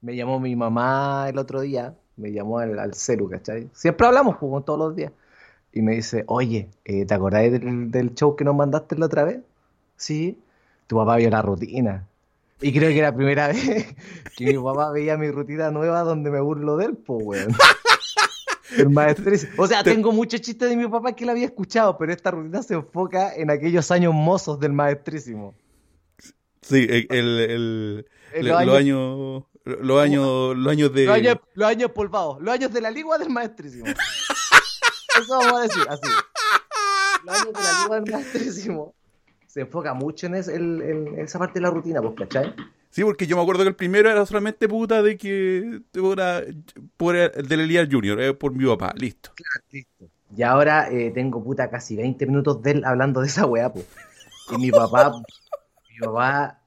Me llamó mi mamá el otro día, me llamó al, al celu, ¿cachai? Siempre hablamos, pues, todos los días. Y me dice, oye, eh, ¿te acordás del, del show que nos mandaste la otra vez? Sí. Tu papá vio la rutina. Y creo que era la primera vez que mi papá veía mi rutina nueva donde me burlo de él, pues, weón. El maestrísimo. O sea, tengo muchos chistes de mi papá que la había escuchado, pero esta rutina se enfoca en aquellos años mozos del maestrísimo. Sí, el, el, el- los años- años, los años, los años de. Los años, los años polvados, los años de la ligua del maestrísimo. Eso vamos a decir, así. Los años de la ligua del maestrísimo. Se enfoca mucho en, esa parte de la rutina, pues, ¿cachai? Sí, porque yo me acuerdo que el primero era solamente puta de que era por el del Elías Junior, eh, por mi papá, listo. Y ahora eh, tengo puta casi 20 minutos de él hablando de esa weá, pues. Y mi papá, mi papá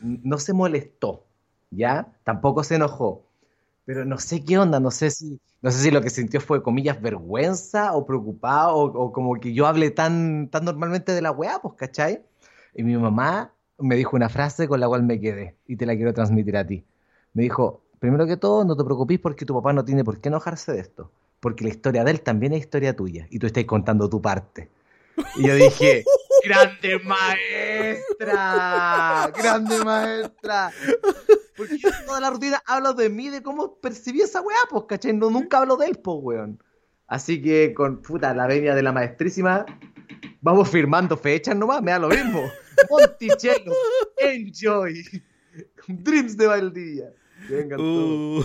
no se molestó, ¿ya? Tampoco se enojó. Pero no sé qué onda, no sé si, no sé si lo que sintió fue, comillas, vergüenza o preocupado o, como que yo hable tan, tan normalmente de la weá, pues, ¿cachai? Y mi mamá me dijo una frase con la cual me quedé y te la quiero transmitir a ti. Me dijo, primero que todo, no te preocupes porque tu papá no tiene por qué enojarse de esto, porque la historia de él también es historia tuya y tú estás contando tu parte. Y yo dije, grande maestra, grande maestra. Porque yo en toda la rutina hablo de mí, de cómo percibí esa weá, pues, ¿cachai? No, nunca hablo de él, pues, weón. Así que con puta la venia de la maestrísima, vamos firmando fechas nomás, me da lo mismo. Monticello, enjoy. Dreams de Valdivia. Todos. Uh,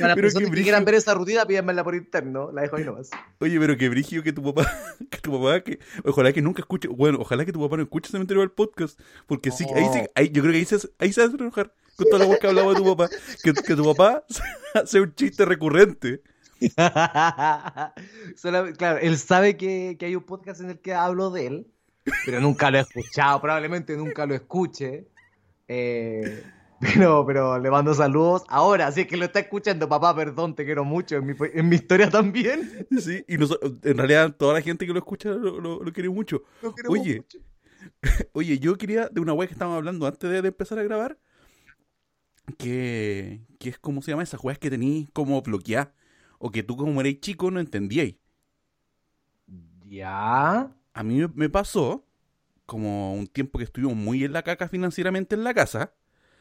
Y a las pero que brillo. quieran ver esa rutina, pídanmela por interno, la dejo ahí nomás. oye, pero qué brígido que tu papá, que tu papá, que ojalá que nunca escuche, bueno, ojalá que tu papá no escuche Cementerio del podcast, porque sí, ahí sí, ahí, yo creo que ahí se, ahí se hace enojar con toda la voz que hablaba de tu papá, que, que tu papá hace un chiste recurrente. Solo- claro, él sabe que, que hay un podcast en el que hablo de él, pero nunca lo he escuchado, probablemente nunca lo escuche. Eh, pero, pero le mando saludos ahora, si es que lo está escuchando, papá, perdón, te quiero mucho, en mi, en mi historia también. Sí, y noso- en realidad toda la gente que lo escucha lo, lo, lo quiere mucho. Lo Oye. mucho. Oye, yo quería, de una web que estábamos hablando antes de, de empezar a grabar, que, que es como se llama esas weas que tenéis como bloqueadas, o que tú como erais chico no entendíais. Ya. A mí me pasó, como un tiempo que estuvimos muy en la caca financieramente en la casa,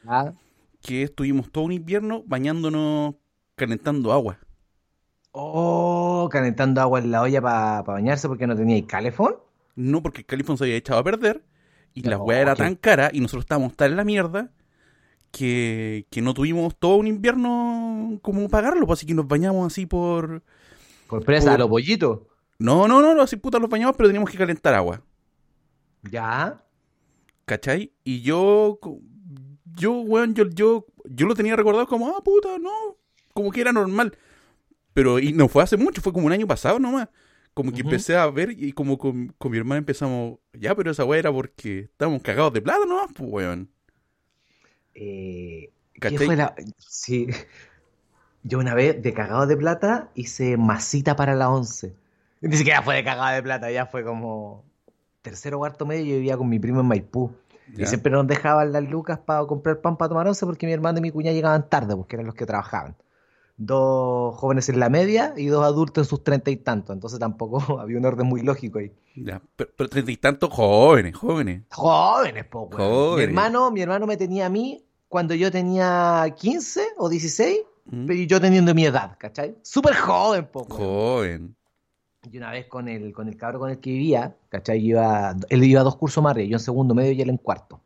Ah. que estuvimos todo un invierno bañándonos, calentando agua. Oh, calentando agua en la olla para bañarse porque no tenía calefón. No porque el califón se había echado a perder, y la wea era tan cara, y nosotros estábamos tan en la mierda, que, que no tuvimos todo un invierno como pagarlo, pues así que nos bañamos así por... Por presa, Por- a los pollitos. No, no, no, así puta los bañamos, pero teníamos que calentar agua, Ya. ¿cachai? Y yo, yo, weón, yo, yo, yo lo tenía recordado como, ah, puta, no, como que era normal. Pero, y no fue hace mucho, fue como un año pasado nomás. Como que empecé a ver y como con, con mi hermana empezamos, ya, pero esa weá era porque estábamos cagados de plata nomás, pues, weón. Eh, ¿qué ¿Cachai? fue la...? Sí. Yo una vez, de cagado de plata, hice masita para la once. Ni siquiera fue de cagado de plata, ya fue como tercero o cuarto medio, yo vivía con mi primo en Maipú. Ya. Y siempre nos dejaban las lucas para comprar pan para tomar once porque mi hermano y mi cuñada llegaban tarde, porque eran los que trabajaban. Dos jóvenes en la media y dos adultos en sus treinta y tantos. Entonces tampoco había un orden muy lógico ahí. Ya, pero, treinta y tantos jóvenes, jóvenes. Jóvenes, po, weón. Mi hermano, mi hermano me tenía a mí cuando yo tenía 15 o 16, ¿Mm? pero yo teniendo mi edad, ¿cachai? Súper joven, po, weón. Joven. Y una vez con el, con el cabro con el que vivía, ¿cachai? Yo Iba, él iba a dos cursos más arriba, yo en segundo medio y él en cuarto.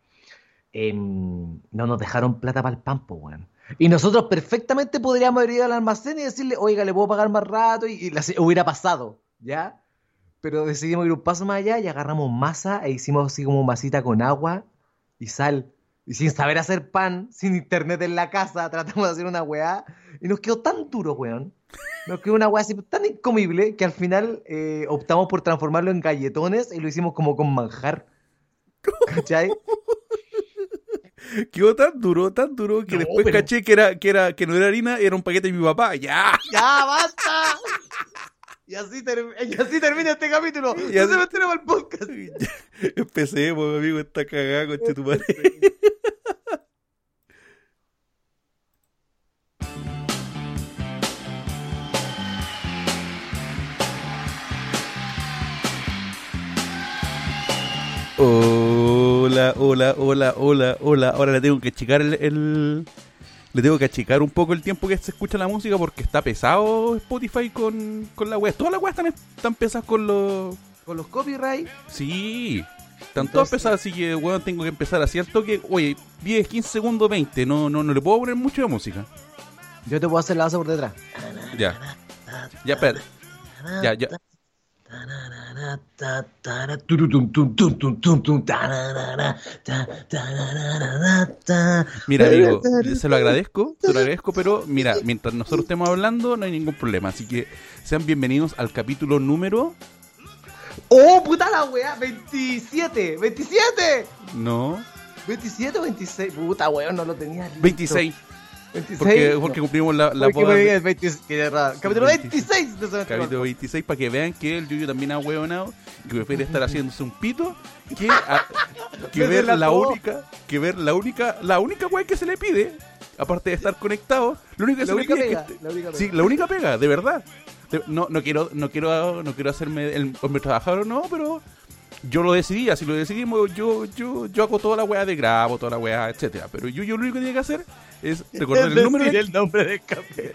Em, no nos dejaron plata para el pan, po, weón. Y nosotros perfectamente podríamos haber ido al almacén y decirle, oiga, le puedo pagar más rato, y, hubiera pasado, ¿ya? Pero decidimos ir un paso más allá y agarramos masa e hicimos así como masita con agua y sal. Y sin saber hacer pan, sin internet en la casa, tratamos de hacer una weá. Y nos quedó tan duro, weón. Nos quedó una weá así tan incomible que al final eh, optamos por transformarlo en galletones y lo hicimos como con manjar. ¿Cachai? Quedó tan duro, tan duro que No, después pero- caché que era, que era, que no era harina, era un paquete de mi papá. ¡Ya! ¡Ya, basta! Y así, y así termina este capítulo. Y Ya así- se me el podcast. Empecé, pues, amigo, está cagada con tu madre. Hola, hola, hola, hola, hola. Ahora le tengo que achicar el, el- Le tengo que achicar un poco el tiempo que se escucha la música porque está pesado Spotify con, con la web. Todas las weas están, están pesadas con los... Con los copyright, Sí, están todas pesadas, así que, weón, tengo que empezar así al toque. Oye, 10, 15 segundos, 20. No, no, no le puedo poner mucho de música. yo te puedo hacer la base por detrás. Ya. Ya, espérate. Ya, ya. Mira, amigo, se lo agradezco, se lo agradezco, pero mira, mientras nosotros estemos hablando, no hay ningún problema. Así que sean bienvenidos al capítulo número. ¡Oh, puta la weá! ¡27! ¡27! No, ¿27 o 26? Puta weón, no lo tenía listo. 26. 26. Porque, porque cumplimos la, la Porque boda de- el 26, tiene razón. Capítulo 26 de capítulo 26 para que vean que el Yuyo también ha hueonado y que prefiere estar haciéndose un pito que, a- que ver la delató. única que ver la única la única wea que se le pide aparte de estar conectado lo único que La se le única pide pega, es que la única sí pega. la única pega de verdad no no quiero no quiero no quiero hacerme el hombre trabajador no pero yo lo decidí, así lo decidimos, yo, yo, yo hago toda la weá de grabo, toda la weá, etcétera. Pero yo, yo lo único que tiene que hacer es recordar el número de, el nombre del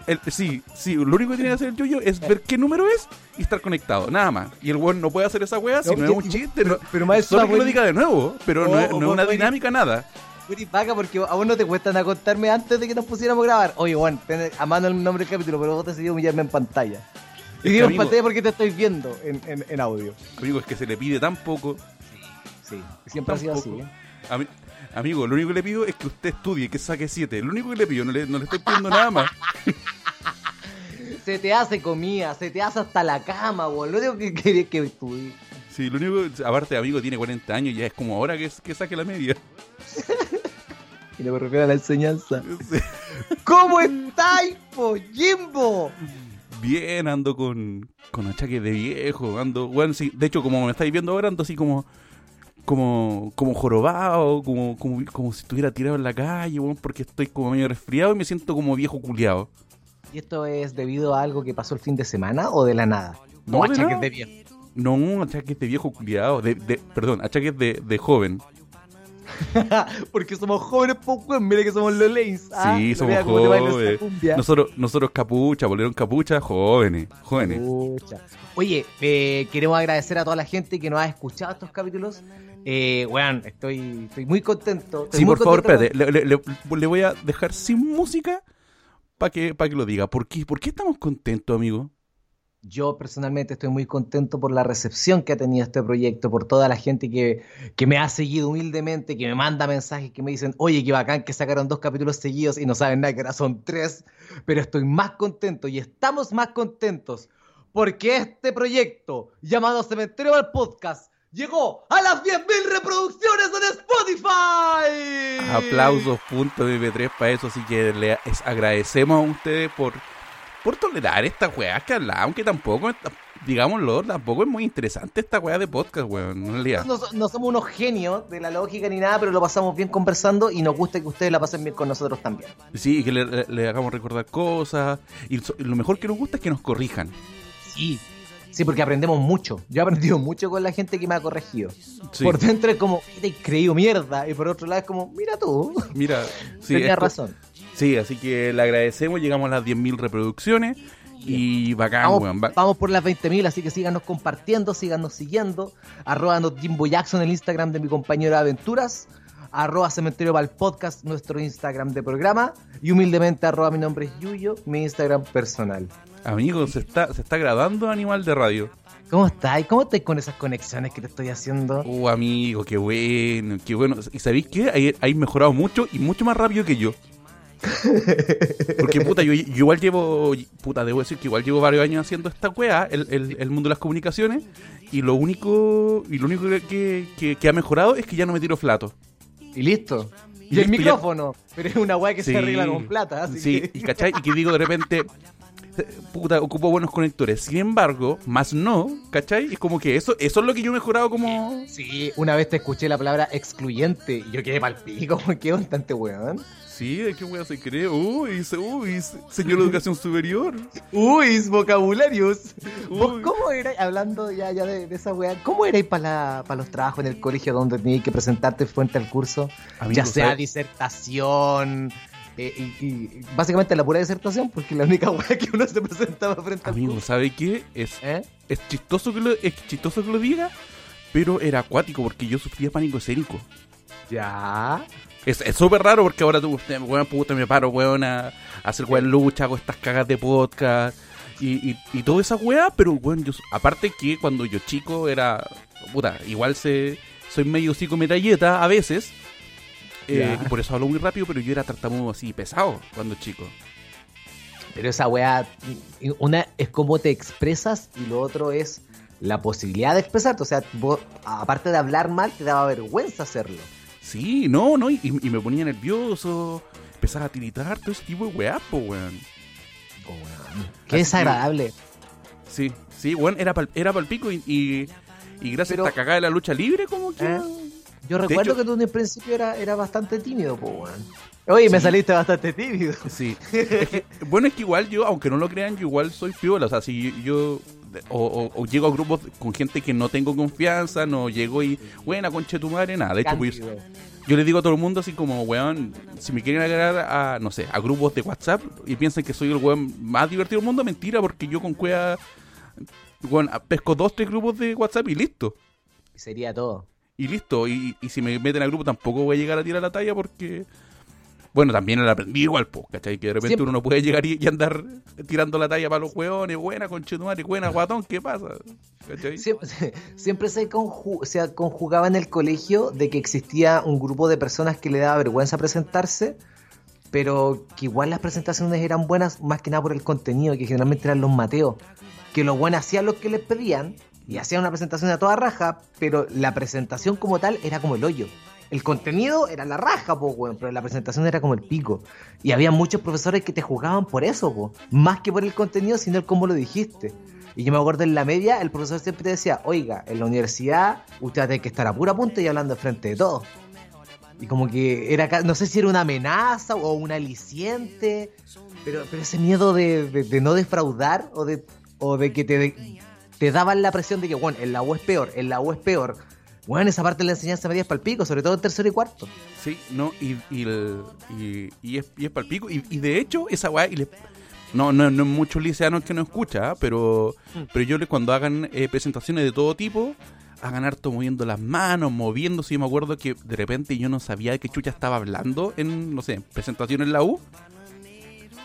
el- sí, sí, lo único que tiene que hacer el Yoyo es ver qué número es y estar conectado, nada más. Y el weón no puede hacer esa weá si No, es un chiste. pero- no- pero más solo que lo diga de nuevo, pero no, No, es, no es vos, una dinámica, nada. Vaca, porque a vos no te cuesta nada contarme antes de que nos pusiéramos a grabar. Oye, Juan, a mano el nombre del capítulo, pero vos decidiste humillarme en pantalla. Y amigo- pantalla porque te estoy viendo en, en, en audio. Amigo, es que se le pide tan poco. Sí, siempre ha sido así. ¿eh? Ami- amigo, lo único que le pido es que usted estudie, que saque 7. Lo único que le pido, no le, no le estoy pidiendo nada más. Se te hace comida, se te hace hasta la cama, weón. Lo único que quería que estudie. Sí, lo único, aparte, amigo, tiene 40 años, ya es como ahora que, que saque la media. Y no me refiero a la enseñanza. Sí. ¿Cómo estáis, po, Jimbo? Bien, ando con, con achaques de viejo, ando, bueno, sí, de hecho, como me estáis viendo ahora, ando así como, como, como jorobado, como, como, como si estuviera tirado en la calle, porque estoy como medio resfriado y me siento como viejo culiado. ¿Y esto es debido a algo que pasó el fin de semana o de la nada? No, o de achaques nada. de viejo. No, achaques de viejo culiado, de, de, perdón, achaques de, de joven. Porque somos jóvenes, po, weón. Mira que somos los lanes. ¿ah? Sí, somos vea cómo te baila esa jóvenes. cumbia. Nosotros, nosotros capucha, volvieron capucha, jóvenes, jóvenes. Pucha. Oye, eh, queremos agradecer a toda la gente que nos ha escuchado estos capítulos. Eh, weón, estoy, estoy muy contento. estoy Sí, muy por favor, contento. espérate, le, le- le- le voy a dejar sin música para que, para que lo diga. ¿Por qué, ¿Por qué estamos contentos, amigo? Yo personalmente estoy muy contento por la recepción que ha tenido este proyecto, por toda la gente que, que me ha seguido humildemente, que me manda mensajes que me dicen, oye, qué bacán que sacaron dos capítulos seguidos y no saben nada, que ahora son tres, pero estoy más contento y estamos más contentos porque este proyecto llamado Cementerio al Podcast llegó a las 10.000 reproducciones en Spotify. Aplausos, punto MP3 para eso, así que le es- agradecemos a ustedes por, por tolerar esta weá que hablamos, aunque tampoco, digámoslo, tampoco es muy interesante esta weá de podcast, weón, en realidad. No, so- no somos unos genios de la lógica ni nada, pero lo pasamos bien conversando y nos gusta que ustedes la pasen bien con nosotros también. Sí, que le, le- le hagamos recordar cosas, y lo mejor que nos gusta es que nos corrijan. Sí. Sí, porque aprendemos mucho. Yo he aprendido mucho con la gente que me ha corregido. Sí. Por dentro es como, te he creído mierda. Y por otro lado es como, mira tú. Mira, sí, Tenías razón. Sí, así que le agradecemos, llegamos a las 10.000 reproducciones y bacán, Vamos, weón. va- vamos por las 20.000, así que síganos compartiendo, síganos siguiendo. Arroba Jimbo Jackson, el Instagram de mi compañero de aventuras. Arroba Cementerio para el Podcast, nuestro Instagram de programa. Y humildemente, arroba mi nombre es Yuyo, mi Instagram personal. Amigos, se está, se está grabando Animal de Radio. ¿Cómo estáis? ¿Cómo estáis con esas conexiones que te estoy haciendo? Oh, amigo, qué bueno, qué bueno. ¿Y sabéis qué? Hay, hay mejorado mucho y mucho más rápido que yo. Porque, puta, yo, yo igual llevo, puta, debo decir que igual llevo varios años haciendo esta weá, el, el- el mundo de las comunicaciones, y lo único, y lo único que, que- que ha mejorado es que ya no me tiro flato. Y listo. Y, Y el ya- micrófono. Pero es una weá que Sí. se arregla con plata. Así Sí, que... y cachai, y que digo de repente, puta, ocupo buenos conectores. Sin embargo, más no, ¿cachai? Es como que eso, eso es lo que yo he mejorado como. Sí, una vez te escuché la palabra excluyente y yo quedé palpico, qué bastante weón. Sí, ¿de qué weón se cree? Uy, uy, señor de educación superior. Uy, vocabularios. cómo erais, hablando ya, ya de, esa weá, cómo erais para los trabajos en el colegio donde tenías que presentarte frente al curso? ya sea disertación, eh, y, básicamente la pura disertación, porque la única weá que uno se presentaba frente Amigo, curso. ¿sabe qué? Es, ¿Eh? es, chistoso que lo, es chistoso que lo diga, pero era acuático porque yo sufría pánico escénico. Ya. Es súper raro porque ahora tú, weón, puta, me paro, weón, a, hacer weón lucha, hago estas cagas de podcast y, y, y toda esa weá, pero weón, yo, aparte que cuando yo chico era, puta, igual se, soy medio psicometalleta a veces, eh, y por eso hablo muy rápido, pero yo era tartamudo así pesado cuando chico. Pero esa weá, una es cómo te expresas y lo otro es la posibilidad de expresarte. O sea, aparte de hablar mal, te daba vergüenza hacerlo. Sí, no, no, y, me ponía nervioso, empezaba a tiritar, todo ese tipo de weá, po, weón. Oh, Qué desagradable. sí, sí, weón, era pal, era pico y, y, gracias a esta cagada de la lucha libre, como que... ¿Eh? Yo recuerdo que tú en el principio era, era bastante tímido, po, weón. Oye, me saliste bastante tímido. Sí. bueno, es que igual yo, aunque no lo crean, yo igual soy piola. O sea, si yo o, llego a grupos con gente que no tengo confianza, no llego y, buena, conche tu madre, nada. De hecho, pues, yo le digo a todo el mundo así como, weón, si me quieren agregar a, no sé, a grupos de WhatsApp y piensan que soy el weón más divertido del mundo, mentira, porque yo con cuea, weón, pesco dos, tres grupos de WhatsApp y listo. Sería todo. Y listo, y, y si me meten al grupo tampoco voy a llegar a tirar la talla porque bueno, también la aprendí igual, pues, ¿cachai? Que de repente uno no puede llegar y, andar tirando la talla para los hueones, buena, conchetumare, buena, guatón, ¿qué pasa? Siempre, se, conjugaba en el colegio de que existía un grupo de personas que le daba vergüenza presentarse, pero que igual las presentaciones eran buenas más que nada por el contenido, que generalmente eran los mateos, que los buenos hacían lo que les pedían y hacían una presentación a toda raja, pero la presentación como tal era como el hoyo el contenido era la raja, po, pero la presentación era como el pico. Y había muchos profesores que te jugaban por eso, po, más que por el contenido, sino el cómo lo dijiste. Y yo me acuerdo en la media, el profesor siempre te decía, oiga, en la universidad usted tiene que estar a pura punta y hablando frente de todos. Y como que era, no sé si era una amenaza o un aliciente, pero, pero ese miedo de, no defraudar o de, o de que te, te daban la presión de que, bueno, en la U es peor, en la U es peor bueno, esa parte de la enseñanza media es palpico, sobre todo en tercero y cuarto. Sí, no, y, y, y, y es, y es palpico. Y, y de hecho, esa weá, y no, no, no muchos liceanos que no escucha, ¿ah? pero, mm. pero yo cuando hagan eh, presentaciones de todo tipo, hagan harto moviendo las manos, moviéndose. Yo me acuerdo que de repente yo no sabía de qué chucha estaba hablando en, no sé, presentación en la U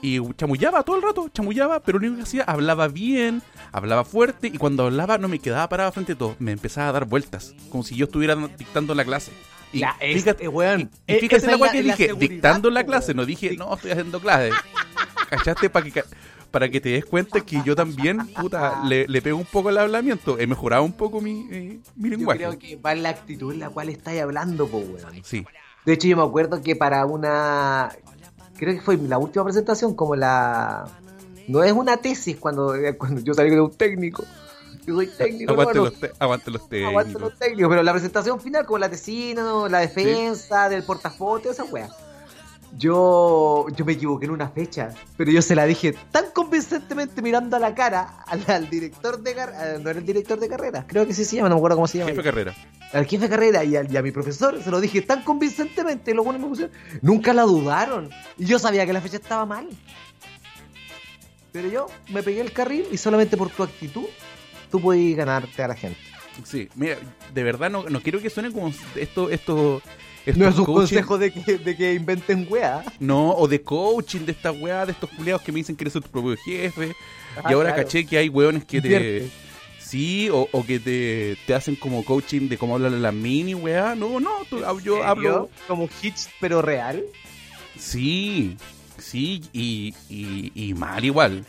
y chamullaba todo el rato, chamullaba, pero lo único que hacía, hablaba bien, hablaba fuerte, y cuando hablaba no me quedaba parado frente a todo, me empezaba a dar vueltas, como si yo estuviera dictando la clase. Y la fíjate, weón. Y, fíjate la, que dije, dictando la clase, no dije, no, estoy haciendo clase. ¿Cachaste? Para que, para que te des cuenta que yo también, puta, le, le pego un poco el hablamiento. He mejorado un poco mi, mi lenguaje. Yo creo que va en la actitud en la cual estáis hablando, po, weón. Sí. De hecho, yo me acuerdo que para una creo que fue la última presentación, como la... No es una tesis cuando, cuando yo salí de un técnico. Yo soy técnico. Aguante, los, aguante los técnicos. Aguante los técnicos, pero la presentación final, como la tesina, la defensa, del portafolio, esa wea yo, yo me equivoqué en una fecha, pero yo se la dije tan convincentemente mirando a la cara al, director de carrera, no era el director de carrera, creo que sí se llama, no me acuerdo cómo se llama. Jefe de carrera. Al jefe de carrera y, a mi profesor se lo dije tan convincentemente, y buenos me pusieron, nunca la dudaron. Y yo sabía que la fecha estaba mal. Pero yo me pegué el carril y solamente por tu actitud tú puedes ganarte a la gente. Sí, mira, de verdad no, no quiero que suene como esto, esto no es un consejo de que, de que inventen weá. No, o de coaching de estas weá, de estos culiados que me dicen que eres tu propio jefe. y ahora caché que hay weones que te. Sí, o, o que te, te, hacen como coaching de cómo hablar la mini weá. No, no, yo hablo. Como hits, pero real. Sí, sí, y, y, y mal igual.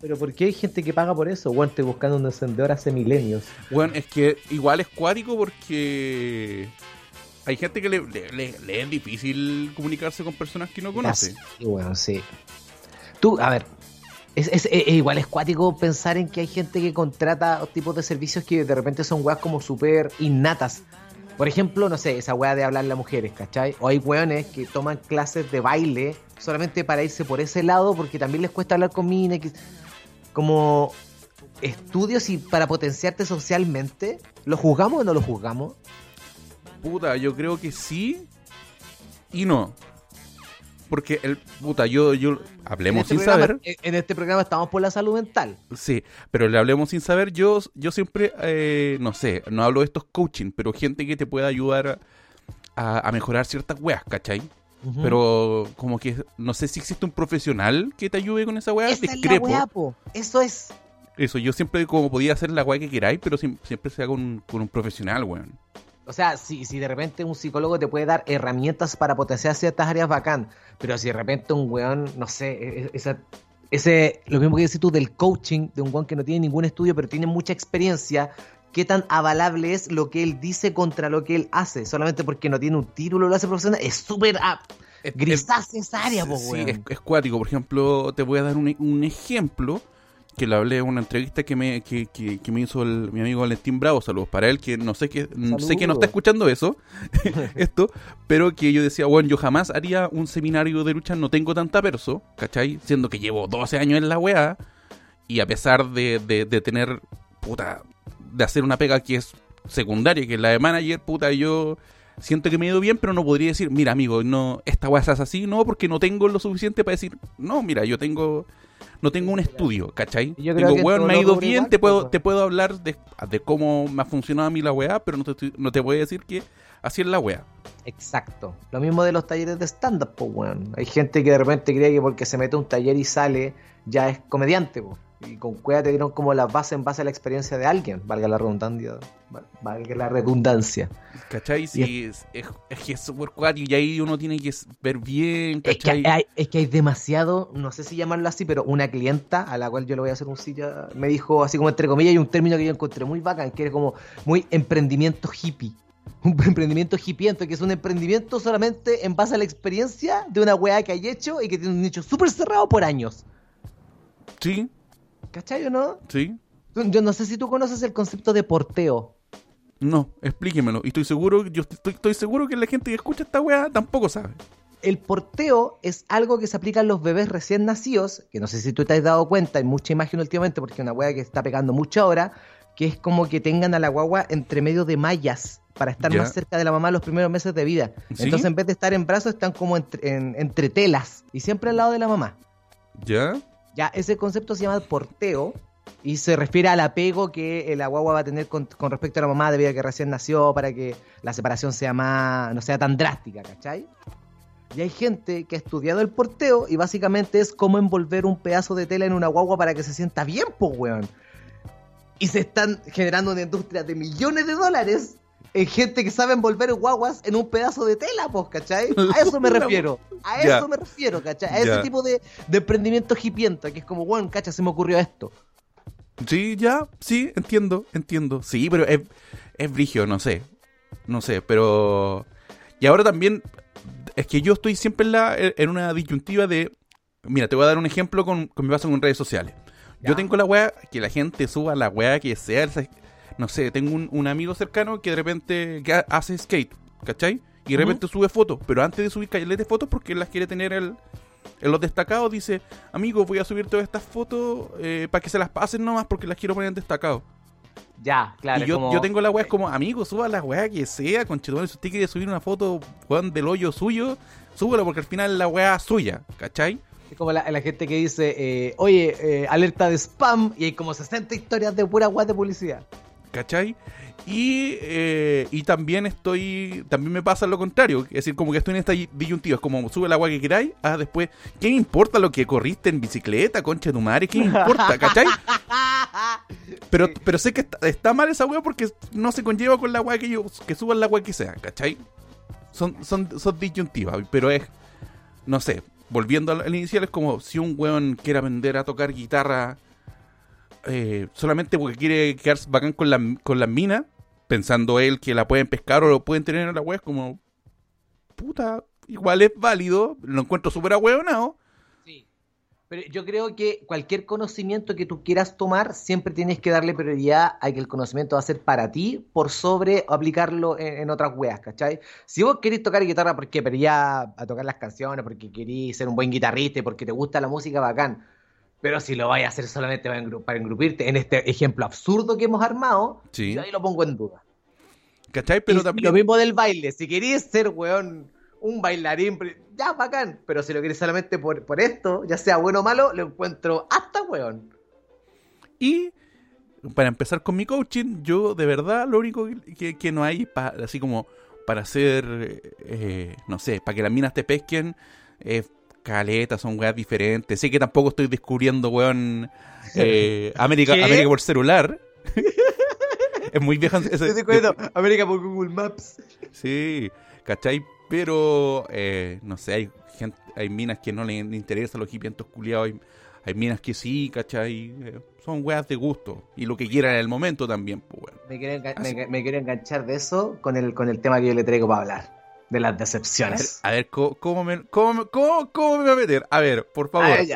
Pero ¿por qué hay gente que paga por eso? Bueno, estoy buscando un encendedor hace milenios. Bueno, es que igual es cuático porque hay gente que le, le, es difícil comunicarse con personas que no conoce. Sí, bueno, sí. Tú, a ver, Es, es, es- es igual es cuático pensar en que hay gente que contrata tipos de servicios que de repente son weas como súper innatas. Por ejemplo, no sé, esa wea de hablarle a mujeres, ¿cachai? O hay weones que toman clases de baile solamente para irse por ese lado porque también les cuesta hablar con minas. que- Como estudios y para potenciarte socialmente, ¿lo juzgamos o no lo juzgamos? Puta, yo creo que sí y no. Porque el puta, yo, yo hablemos este sin programa- saber. En en este programa estamos por la salud mental. Sí, pero le hablemos sin saber. Yo, yo siempre, eh, no sé, no hablo de estos coaching, pero gente que te pueda ayudar a, a mejorar ciertas weas, ¿cachai? Pero como que no sé si existe un profesional que te ayude con esa wea. Esa es la wea, po. Eso es. Eso, yo siempre como podía hacer la wea que queráis, pero siem- siempre sea con, un- con un profesional, weón. O sea, si, si de repente un psicólogo te puede dar herramientas para potenciar ciertas áreas bacán, pero si de repente un weón, no sé, e- e- esa, ese, lo mismo que decís tú del coaching, de un weón que no tiene ningún estudio, pero tiene mucha experiencia, ¿qué tan avalable es lo que él dice contra lo que él hace? Solamente porque no tiene un título, lo hace profesional, es súper grisácea esa área, po, Sí, es, es cuático. Por ejemplo, te voy a dar un, un ejemplo que le hablé en una entrevista que me, que, que- que me hizo el- mi amigo Valentín Bravo. Saludos para él, que no sé que, sé que no está escuchando eso, esto, pero que yo decía, bueno, yo jamás haría un seminario de lucha, no tengo tanta perso, ¿cachai? Siendo que llevo 12 años en la weá, y a pesar de, de, de tener, puta, de hacer una pega que es secundaria, que es la de manager, puta, yo siento que me he ido bien, pero no podría decir, mira, amigo, no, esta weá se hace así, no, porque no tengo lo suficiente para decir, no, mira, yo tengo, no tengo un estudio, ¿cachai? Yo creo Digo, weón, me ha ido bien, te puedo, te puedo hablar de, de cómo me ha funcionado a mí la weá, pero no te, estoy- no te voy a decir que así es la weá. Exacto. Lo mismo de los talleres de stand-up, pues, weón. Hay gente que de repente cree que porque se mete a un taller y sale, ya es comediante, pues. Y con Cueva te dieron como las bases en base a la experiencia de alguien, valga la redundancia. val- Valga la redundancia. ¿Cachai? Sí, es, es, es que es súper cuático y ahí uno tiene que ver bien, Es que, ¿cachai? hay, es que hay demasiado, no sé si llamarlo así, pero una clienta a la cual yo le voy a hacer un silla, me dijo así como entre comillas, y un término que yo encontré muy bacán, que era como muy emprendimiento hippie. Un emprendimiento hippiento, que es un emprendimiento solamente en base a la experiencia de una weá que hay hecho y que tiene un nicho súper cerrado por años. Sí, ¿Cachai o no? sí. Yo no sé si tú conoces el concepto de porteo. No, explíquemelo. Y estoy seguro, yo estoy, estoy seguro que la gente que escucha esta weá tampoco sabe. El porteo es algo que se aplica a los bebés recién nacidos, que no sé si tú te has dado cuenta, hay mucha imagen últimamente porque es una weá que está pegando mucho ahora, que es como que tengan a la guagua entre medio de mallas para estar Ya. más cerca de la mamá los primeros meses de vida. ¿Sí? Entonces en vez de estar en brazos están como entre, en- entre telas y siempre al lado de la mamá. ¿Ya? Ya, ese concepto se llama porteo y se refiere al apego que eh, la guagua va a tener con, respecto a la mamá debido a que recién nació para que la separación sea más, no sea tan drástica, ¿cachai? Y hay gente que ha estudiado el porteo y básicamente es cómo envolver un pedazo de tela en una guagua para que se sienta bien, pues, weón. Y se están generando una industria de millones de dólares en gente que sabe envolver guaguas en un pedazo de tela, pues, ¿cachai? A eso me refiero. A eso me refiero, ¿cachai? A ese tipo de, de emprendimiento hipiento, que es como, bueno, cacha, se me ocurrió esto. Sí, ya, sí, entiendo, entiendo. Sí, pero es, es brigio, no sé. No sé, pero. Y ahora también. Es que yo estoy siempre en, la, en una disyuntiva de. Mira, te voy a dar un ejemplo con, con mi paso con redes sociales. Yo tengo la weá, que la gente suba la weá que sea. No sé, tengo un, un amigo cercano que de repente que hace skate, ¿cachai? Y de repente sube fotos, pero antes de subir calles de fotos, porque él las quiere tener el, en los destacados, dice, amigo, voy a subir todas estas fotos eh, para que se las pasen nomás porque las quiero poner en destacado. Ya, claro. y yo, como- yo tengo la weá es como, amigo, suba la weá que sea, conchetumare, si usted quiere subir una foto, weón, del hoyo suyo, súbelo porque al final la weá es suya, ¿cachai? Es como la, la gente que dice, eh, oye, eh, alerta de spam, y hay como 60 historias de pura guay de publicidad. ¿Cachai? Y, eh, y también estoy, también me pasa lo contrario, es decir, como que estoy en esta disyuntiva, es como sube la weá que queráis, ah, después, ¿qué importa lo que corriste en bicicleta, concha de tu madre? ¿Qué importa, cachai? Pero, pero sé que está, está mal esa weá porque no se conlleva con la weá que yo, que suban la weá que sea, ¿cachai? Son, son, son disyuntivas, pero es, no sé, volviendo al, al inicial, es como si un weón quiere aprender a tocar guitarra eh, solamente porque quiere quedarse bacán con, la, con las minas, pensando él que la pueden pescar o lo pueden tener en la es como, puta, igual es válido, lo encuentro súper ahueonado, Sí. Pero yo creo que cualquier conocimiento que tú quieras tomar, siempre tienes que darle prioridad a que el conocimiento va a ser para ti por sobre aplicarlo en, otras weas, ¿cachai? Si vos querés tocar guitarra porque ya a tocar las canciones, porque querés ser un buen guitarrista, porque te gusta la música, bacán. Pero si lo vais a hacer solamente para, engrupirte, en este ejemplo absurdo que hemos armado, yo ahí lo pongo en duda. ¿Cachai? Pero también... Lo mismo del baile. Si querés ser, weón, un bailarín, ya, bacán. Pero si lo quieres solamente por, por esto, ya sea bueno o malo, lo encuentro hasta weón. Y para empezar con mi coaching, yo de verdad lo único que, no hay, así como para hacer, eh, no sé, para que las minas te pesquen, eh, caletas, son weas diferentes. Sé que tampoco estoy descubriendo, weón, eh, América, América por celular. es muy vieja. América por Google Maps. Sí, ¿cachai? Pero, eh, no sé, hay gente, hay minas que no le, interesan los hipientos culiados, hay, minas que sí, ¿cachai? Eh, son weas de gusto y lo que quieran en el momento también, pues, Me quiero, enganchar de eso con el, con el tema que yo le traigo para hablar. De las decepciones. A ver, ¿cómo, me, cómo, cómo, me va a meter? A ver, por favor. no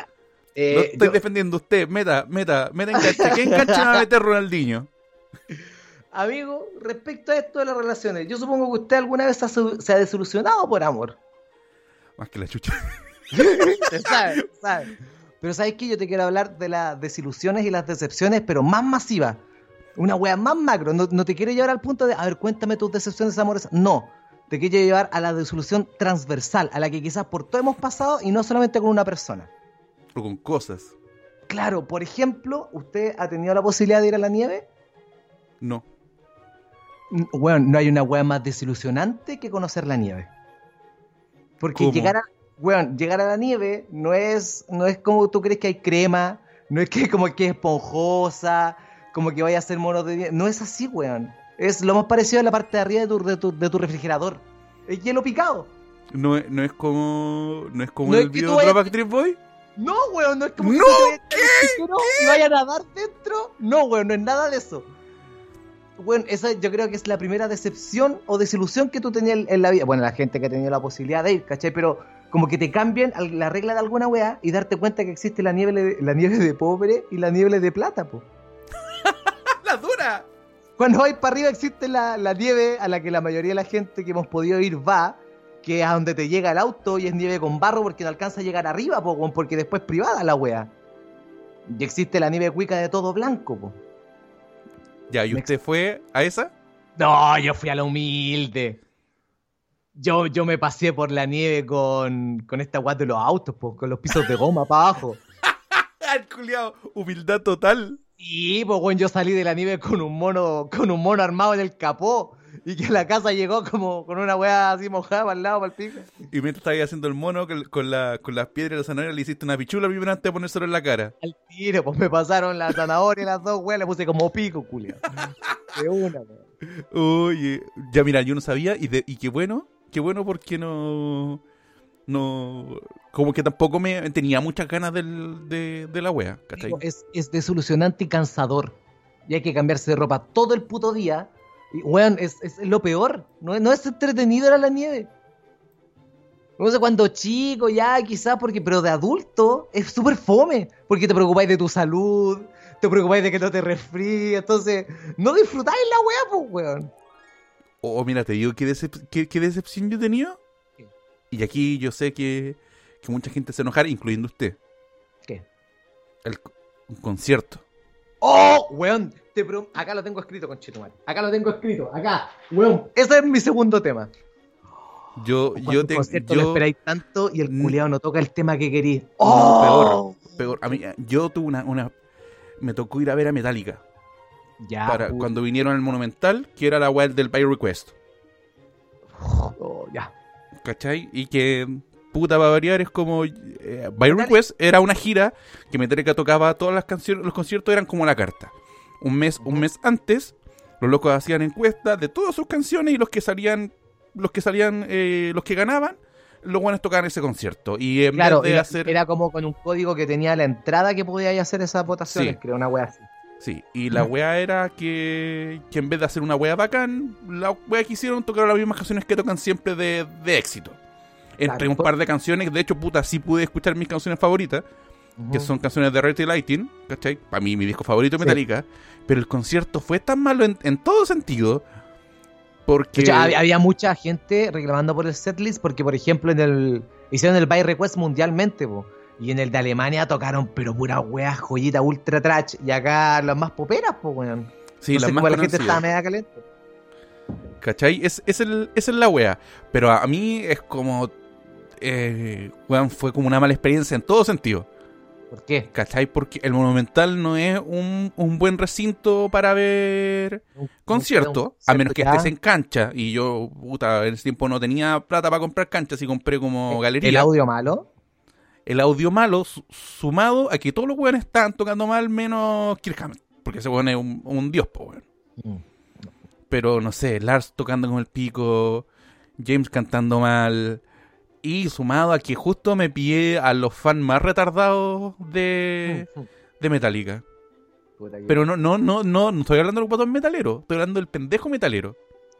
eh, estoy defendiendo usted. Meta, meta, meta enganche. ¿Qué enganche va a meter Ronaldinho? Amigo, respecto a esto de las relaciones, yo supongo que usted alguna vez se ha desilusionado por amor. Más que la chucha. sabe, sabe. Pero ¿sabes qué? Yo te quiero hablar de las desilusiones y las decepciones, pero más masivas. Una wea más macro. No, te quiero llevar al punto de, a ver, cuéntame tus decepciones amorosas. No. Te quiero llevar a la desilusión transversal, a la que quizás por todo hemos pasado y no solamente con una persona. O con cosas. Claro, por ejemplo, ¿usted ha tenido la posibilidad de ir a la nieve? No. Bueno, no hay una weá más desilusionante que conocer la nieve. Porque llegar a, llegar a la nieve no es, no es como tú crees que hay crema, no es que como que es esponjosa, como que vaya a ser mono de nieve. No es así, weón. Es lo más parecido a la parte de arriba de tu, de tu, refrigerador. Es hielo picado. No, no es como. No es como el video de Backstreet Boy. No, weón, no es como ¡No! que y vaya a nadar dentro. No, weón, no es nada de eso bueno, esa yo creo que es la primera decepción o desilusión que tú tenías en la vida. Bueno, la gente que ha tenido la posibilidad de ir, ¿cachai? Pero como que te cambien la regla de alguna weá y darte cuenta que existe la nieve de, la nieve de pobre y la nieve de plata, po. Cuando vais para arriba existe la, nieve a la que la mayoría de la gente que hemos podido ir va, que es a donde te llega el auto y es nieve con barro porque no alcanza a llegar arriba, po, porque después es privada la weá. Y existe la nieve cuica de todo blanco, po. Ya, ¿y usted fue a esa? No, yo fui a la humilde. Yo, yo me pasé por la nieve con, con esta guata de los autos, con los pisos de goma para abajo. ¡Al culiao! Humildad total. Sí, pues bueno, yo salí de la nieve con un mono, con un mono armado en el capó. Y que la casa llegó como con una weá así mojada para el lado, para el pico. Y mientras estaba haciendo el mono con, la, con las piedras y la zanahoria, le hiciste una pichula antes de ponérselo en la cara. Al tiro, pues me pasaron la zanahoria y las dos weas, le puse como pico, culio. De una, weón. Oye, ya mira, yo no sabía, y, de, y qué bueno, qué bueno porque no. No. Como que tampoco me tenía muchas ganas del, de, de la wea, ¿cachai? Es, es desolucionante y cansador. Y hay que cambiarse de ropa todo el puto día y, weón, es, lo peor. No, no es entretenido era la nieve. No sé, cuando chico, ya, quizás, porque, pero de adulto es súper fome. Porque te preocupáis de tu salud, te preocupáis de que no te resfríes. Entonces, no disfrutáis la weá, pues, weón. Oh, mira, te digo qué, decepción yo he tenido. Y aquí yo sé que, que mucha gente se enojará, incluyendo usted. ¿Qué? El, un concierto. ¡Oh, weón! acá lo tengo escrito, con Chetumal. Acá lo tengo escrito, acá, weón. Ese es mi segundo tema. Yo, yo tengo. Yo... lo esperáis tanto y el culiado no toca el tema que querí. ¡Oh! peor, peor. A mí, yo tuve una, una. Me tocó ir a ver a Metallica. Ya. Para, cuando vinieron al Monumental, que era la web del By Request. Oh. ¿Cachai? Y que puta va a variar es como eh, By Request era una gira que Metallica tocaba todas las canciones los conciertos eran como la carta un mes, un mes antes, los locos hacían encuestas de todas sus canciones y los que salían, los que salían, eh, los que ganaban, los buenos tocaban ese concierto. Y en claro, vez de era, hacer. Era como con un código que tenía la entrada que podía hacer esas votaciones, creo, una wea así. Sí, y la wea era que, que en vez de hacer una wea bacán, la wea que hicieron tocaron las mismas canciones que tocan siempre de, éxito. Entre un par de canciones, de hecho, puta, sí pude escuchar mis canciones favoritas, que son canciones de Red Lighting, ¿cachai? Para mí, mi disco favorito de Sí. Metallica. Pero el concierto fue tan malo en, en todo sentido. Porque. De hecho, había, había mucha gente reclamando por el setlist porque, por ejemplo, en el hicieron el By Request mundialmente, po, y en el de Alemania tocaron, pero pura wea, joyita, ultra trash, y acá las más poperas, pues, weón. sí, no las sé, más la gente estaba media caliente. ¿Cachai? Es, es, el, esa es la wea. Pero a mí es como. Eh, weón, fue como una mala experiencia en todo sentido. ¿Por qué? ¿Cachai? Porque el Monumental no es un, un buen recinto para ver Un- concierto, un a menos que ya. estés en cancha. Y yo, puta, en ese tiempo no tenía plata para comprar canchas y compré como galería. ¿El audio malo? El audio malo su- sumado a que todos los weones estaban tocando mal menos Kirk Hammett. Porque ese weón es un, un dios, po, weón. Mm. Pero no sé, Lars tocando con el pico, James cantando mal. Y sumado a que justo me pillé a los fans más retardados de, de Metallica. Pero no, no, no, no, no estoy hablando del botón metalero, estoy hablando del pendejo metalero.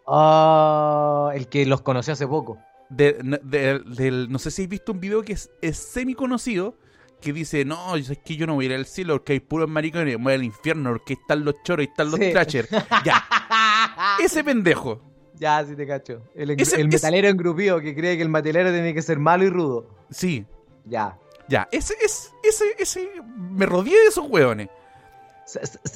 Ah, el que los conoció hace poco. De, de- no sé si habéis visto un video que es, es semi conocido que dice, no, es que yo no voy a ir al cielo porque hay puros maricones, voy al infierno porque están los choros y están los Sí. trashers. Ya, ese pendejo. Ya, sí te cacho. El, Ese- el ese- metalero engrupido que cree que el metalero tiene que ser malo y rudo. Sí, Ya. ya, ese, es, ese, ese, me rodeé de esos hueones.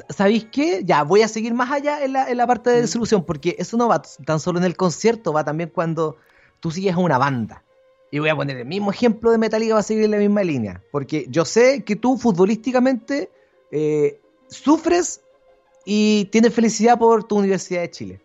¿Sabéis qué? Ya, voy a seguir más allá en la, en la parte de Mm. solución, porque eso no va tan solo en el concierto, va también cuando tú sigues a una banda. Y voy a poner el mismo ejemplo de Metallica, va a seguir en la misma línea. Porque yo sé que tú futbolísticamente eh, sufres y tienes felicidad por tu Universidad de Chile.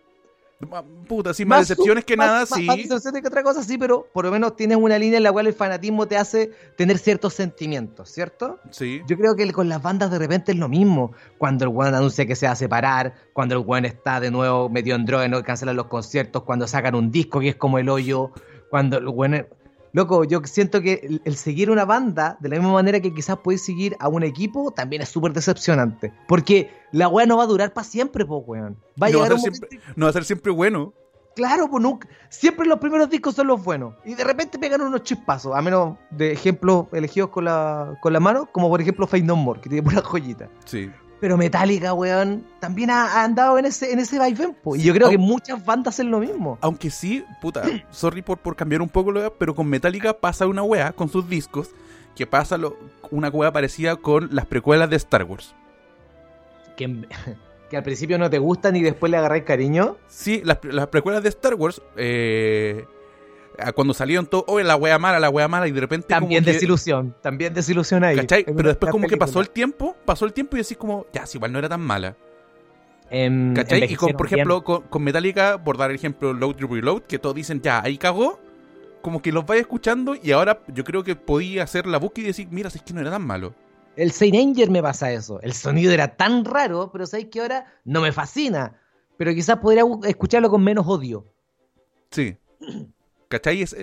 Puta, sí, más decepciones que más- nada, más- sí. Más decepciones que otra cosa, sí, pero por lo menos tienes una línea en la cual el fanatismo te hace tener ciertos sentimientos, ¿cierto? Sí, Yo creo que con las bandas de repente es lo mismo. Cuando el weón anuncia que se va a separar, cuando el weón está de nuevo metido en droga y no cancelan los conciertos, cuando sacan un disco que es como el hoyo, cuando el weón... Loco, yo siento que el, el seguir una banda, de la misma manera que quizás puedes seguir a un equipo, también es súper decepcionante. Porque la weá no va a durar para siempre, pues weón. Va a no va a llegar un ser momento... siempre- no va a ser siempre bueno. Claro, pues nunca. Siempre los primeros discos son los buenos. Y de repente pegan unos chispazos. A menos de ejemplos elegidos con la, con la mano, como por ejemplo Fate No More, que tiene pura joyita. Sí. Pero Metallica, weón, también ha, ha andado en ese, en ese vaivén. Y yo creo que muchas bandas hacen lo mismo. Aunque sí, puta, sorry por, por cambiar un poco lo pero con Metallica pasa una wea con sus discos que pasa lo, una wea parecida con las precuelas de Star Wars. Que, que al principio no te gustan y después le agarráis cariño. Sí, las, las precuelas de Star Wars, eh, cuando salieron todo, oye, la wea mala, la wea mala, y de repente. También como que- desilusión. También desilusión ahí. ¿Cachai? Pero después, como que pasó el tiempo, pasó el tiempo y decís, como, ya, si igual no era tan mala. Em, ¿Cachai? Y con, por ejemplo, con, con Metallica, por dar el ejemplo, Load to Reload, que todos dicen, ya, ahí cagó. Como que los vais escuchando y ahora yo creo que podía hacer la búsqueda y decir, mira, si es que no era tan malo. El Saint Anger me pasa eso. El sonido era tan raro, pero sabéis que ahora no me fascina. Pero quizás podría escucharlo con menos odio. Sí. ¿Cachai? Es-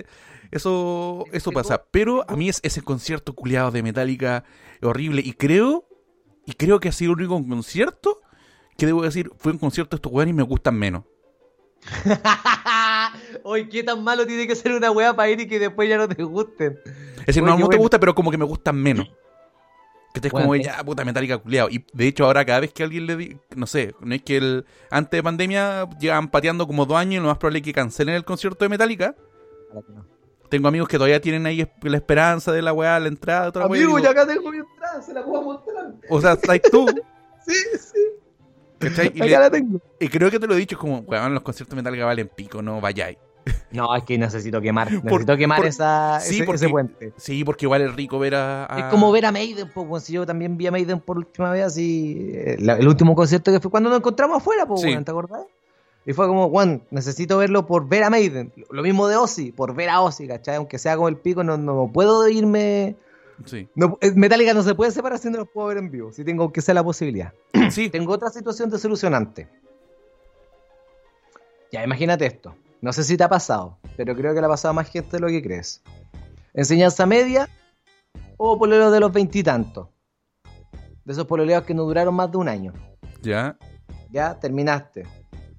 eso, eso pasa. Pero a mí es ese concierto culiado de Metallica horrible. Y creo, y creo que ha sido el único concierto que debo decir, fue un concierto de estos weones y me gustan menos. Oye, ¿qué tan malo tiene que ser una weá para ir y que después ya no te gusten? Es decir, Oye, no, no te gusta, pero como que me gustan menos. Que te es como, ya, puta, Metallica culiado. Y de hecho, ahora cada vez que alguien le di, no sé, no es que el antes de pandemia llevan pateando como dos años y lo más probable es que cancelen el concierto de Metallica. Tengo amigos que todavía tienen ahí la esperanza de la weá, la entrada, weá, y Amigo, digo, ya acá tengo mi entrada, se la puedo mostrar. O sea, estás tú, Sí, sí. ¿cachai? Y, Acá le- la tengo. y creo que te lo he dicho, es como, weón, los conciertos de Metallica valen pico, no vayáis. No, es que necesito quemar. Por- Necesito quemar por- esa, sí, ese, porque- ese puente. Sí, porque igual es rico ver a... a- Es como ver a Maiden, pues, weón. Si yo también vi a Maiden por última vez, así. eh, la- el último concierto que fue cuando nos encontramos afuera, pues, Sí. weón, ¿te acordás? Y fue como, Juan, necesito verlo por ver a Maiden. Lo mismo de Ozzy, por ver a Ozzy, ¿cachai? Aunque sea como el pico, no, no puedo irme. Sí. No, eh, Metallica no se puede separar si no los puedo ver en vivo. Si tengo que sea la posibilidad. Sí, Tengo otra situación desilusionante. Ya, imagínate esto. No sé si te ha pasado, pero creo que le ha pasado a más gente de lo que crees. Enseñanza media o poleros de los veintitantos. De esos poleros que no duraron más de un año. ya. Ya terminaste.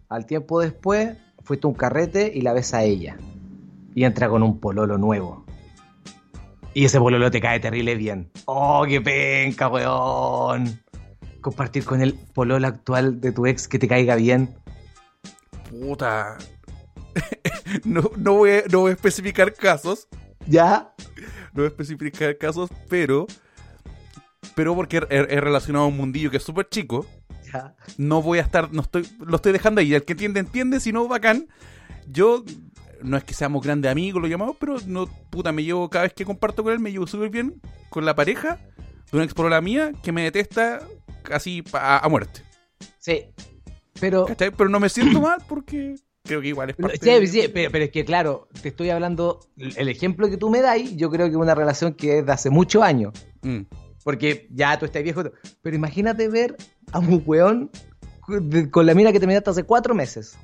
Al tiempo después, fuiste a un carrete y la ves a ella. Y entra con un pololo nuevo. Y ese pololo te cae terrible bien. Oh, qué penca, weón. Compartir con el pololo actual de tu ex que te caiga bien. Puta. no, no, voy a, no voy a especificar casos. ¿Ya? No voy a especificar casos, pero. Pero porque es relacionado a un mundillo que es súper chico. Ya. No voy a estar. No estoy, lo estoy dejando ahí. El que entiende, entiende. Si no, bacán. Yo. No es que seamos grandes amigos, lo llamamos, pero no, puta, me llevo cada vez que comparto con él, me llevo súper bien con la pareja de una exploradora mía que me detesta casi a, a muerte. Sí. Pero. ¿Cachai? Pero no me siento mal porque creo que igual es parte Sí, de- sí, pero, pero es que claro, te estoy hablando, el ejemplo que tú me dais, yo creo que es una relación que es de hace muchos años, Mm. Porque ya tú estás viejo, pero imagínate ver a un weón con la mina que terminaste hace cuatro meses.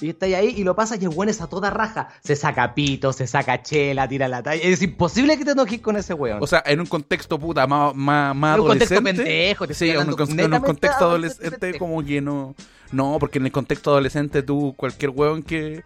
Y está ahí y lo pasas y el weón es a toda raja. Se saca pito, se saca chela, tira la talla. Es imposible que te enojes con ese weón. O sea, en un contexto puta más, más, más En un contexto adolescente. pendejo, te sí, en un, en un contexto adolescente como que no... No, porque en el contexto adolescente tú, cualquier weón que...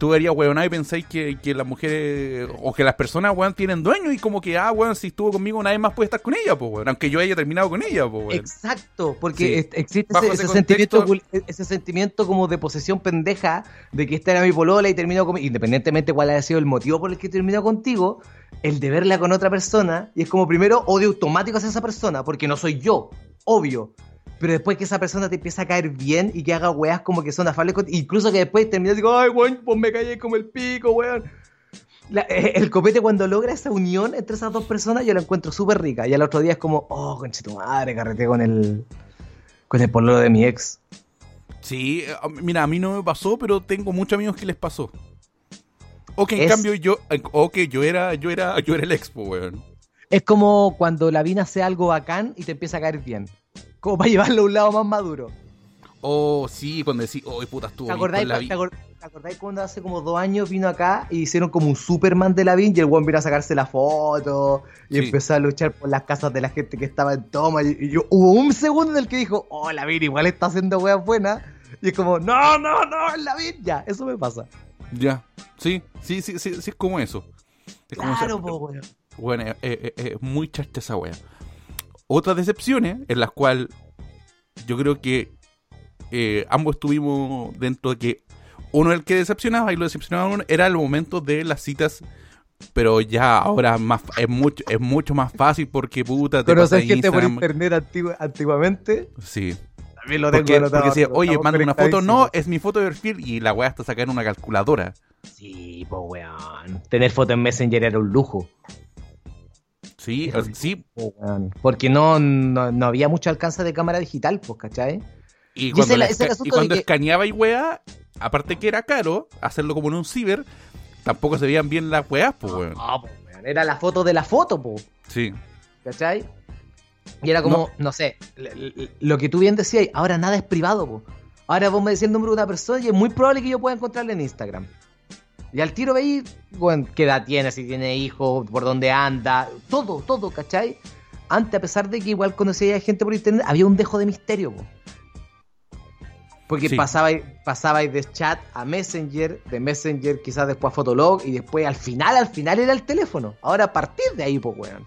Tú verías weón y pensáis que, que las mujeres o que las personas, weón, tienen dueño y como que, ah, weón, si estuvo conmigo nadie más puede estar con ella, pues, weón. Aunque yo haya terminado con ella, pues, weón. Exacto, porque Sí. existe ese, ese ese sentimiento, cul- ese sentimiento como de posesión pendeja de que esta era mi polola y terminó conmigo, independientemente cuál haya sido el motivo por el que terminó contigo, el de verla con otra persona, y es como primero odio automático hacia esa persona, porque no soy yo, obvio. Pero después que esa persona te empieza a caer bien y que haga weas como que son afables, incluso que después terminas y digo, ay, weón, pues me callé como el pico, weón. La- eh, el copete cuando logra esa unión entre esas dos personas yo la encuentro súper rica. Y al otro día es como, oh, conche tu madre, carreté con el, con el pololo de mi ex. Sí, mira, a mí no me pasó, pero tengo muchos amigos que les pasó. O que en Es- cambio yo, eh, o que yo era, yo era, yo era el expo, weón. Es como cuando la vina hace algo bacán y te empieza a caer bien. Como para llevarlo a un lado más maduro. Oh, sí, cuando decís, oh, puta, estuvo ¿Te acordáis, la te acor- te acordáis cuando hace como dos años vino acá y hicieron como un Superman de la Vin y el weón vino a sacarse la foto y Sí. empezó a luchar por las casas de la gente que estaba en toma y, y yo, hubo un segundo en el que dijo, oh, la Vin igual está haciendo weas buenas y es como, no, no, no, la Vin, ya, eso me pasa. Ya, sí, sí, sí, sí, sí, es como eso. Es como Claro, eso. po, weón. Bueno, es, es- es- es muy chaste esa wea. Otras decepciones en las cuales yo creo que eh, ambos estuvimos dentro de que uno el que decepcionaba y lo decepcionaba uno era el momento de las citas. Pero ya ahora más es mucho es mucho más fácil porque puta te ¿Conoces pasas gente por Instagram. internet antigua- antiguamente? Sí. También lo Porque, anotado, porque decía, pero oye, manda una foto, no, es mi foto de perfil y la weá está sacada en una calculadora. Sí, po, weón. Tener foto en Messenger era un lujo. Sí, Hijo, sí. Porque no, no, no había mucho alcance de cámara digital, pues, ¿cachai? Y Y cuando, ese la- le ese y cuando que- escaneaba y weá, aparte que era caro, hacerlo como en un ciber, tampoco se veían bien las weas, pues weón. No, po, weón. Era la foto de la foto, po, Sí. ¿cachai? Y era como, no, sé, lo que tú bien decías, ahora nada es privado, po. Ahora vos me decís el nombre de una persona y es muy probable que yo pueda encontrarla en Instagram. Y al tiro veis, bueno, qué edad tiene, si tiene hijos, por dónde anda, todo, todo, ¿cachai? Antes, a pesar de que igual conocía a gente por internet, había un dejo de misterio, po. Porque Sí. pasabais, pasabais de chat a Messenger, de Messenger quizás después a Fotolog y después al final, al final era el teléfono. Ahora a partir de ahí, pues, weón.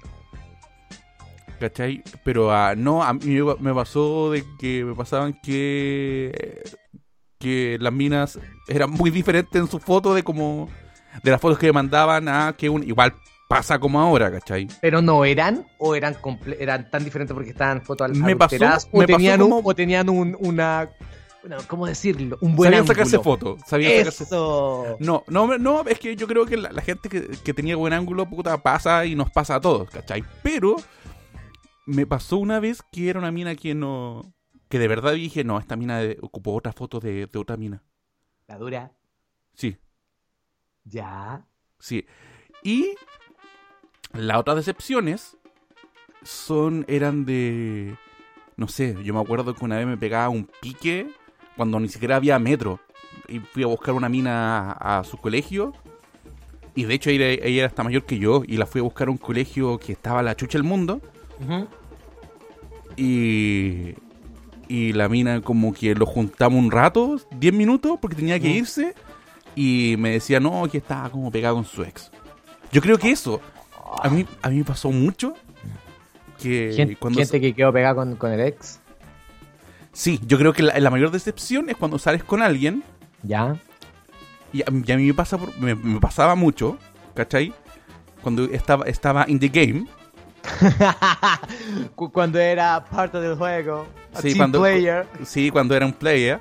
¿Cachai? Pero ah, no, a mí me pasó de que me pasaban que que las minas eran muy diferentes en su foto de como de las fotos que me mandaban a que un igual pasa como ahora, ¿cachai? Pero no eran o eran comple- eran tan diferentes porque estaban fotos al- Me pasó- o me pasó tenían un, o tenían un, una bueno, ¿cómo decirlo? Un buen Sabían ángulo. sacarse fotos, sabían sacarse Eso. No, no, no, es que yo creo que la, la gente que, que tenía buen ángulo, puta, pasa y nos pasa a todos, ¿cachai? Pero me pasó una vez que era una mina que no... Que de verdad dije, no, esta mina de- ocupó otra foto de, de otra mina. La dura. Sí, Ya. sí. Y las otras decepciones son, eran de... No sé, yo me acuerdo que una vez me pegaba un pique cuando ni siquiera había metro. Y fui a buscar una mina a, a su colegio. Y de hecho ella, ella era hasta mayor que yo. Y la fui a buscar a un colegio que estaba a la chucha del mundo. Y, y la mina como que lo juntamos un rato, 10 minutos, porque tenía que Mm. irse. Y me decía, no, que estaba como pegado con su ex. Yo creo que eso, A mí, a mí me pasó mucho que Gente, cuando... gente que quedó pegada con, con el ex. Sí, yo creo que la, la mayor decepción es cuando sales con alguien Ya. y a, y a mí me, pasa por- me, me pasaba mucho, ¿cachai? Cuando estaba, estaba in the game, Cuando era parte del juego. Sí, team cuando- player. sí, cuando era un player,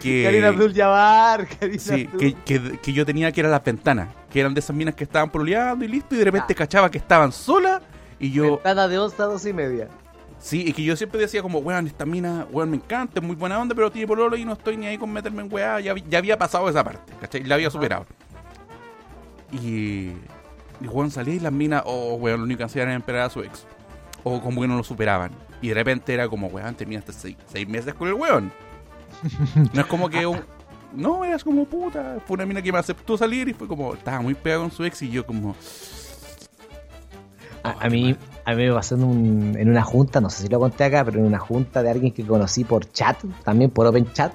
que... Karina Abdul Jabbar. Sí, Abdul. que, que, que yo tenía que era las ventanas, que eran de esas minas que estaban pololeando y listo, y de repente Ah. cachaba que estaban solas, y yo, Ventana de 11 a 12 y media. sí, y que yo siempre decía como, weón, esta mina, weón, me encanta, es muy buena onda, pero tiene pololo y no estoy ni ahí con meterme en weá, ya, ya había pasado esa parte, ¿cachai? La había superado. Y, y weón, salía y las minas, oh, weón, lo único que hacían era esperar a su ex, o como que no lo superaban. Y de repente era como, weón, terminaste seis, seis meses con el weón. No es como que un... No, eras como puta. Fue una mina que me aceptó salir y fue como, estaba muy pegada con su ex y yo como... A, a mí, a mí me pasó en, un- en una junta, no sé si lo conté acá, pero en una junta de alguien que conocí por chat, también por Open Chat.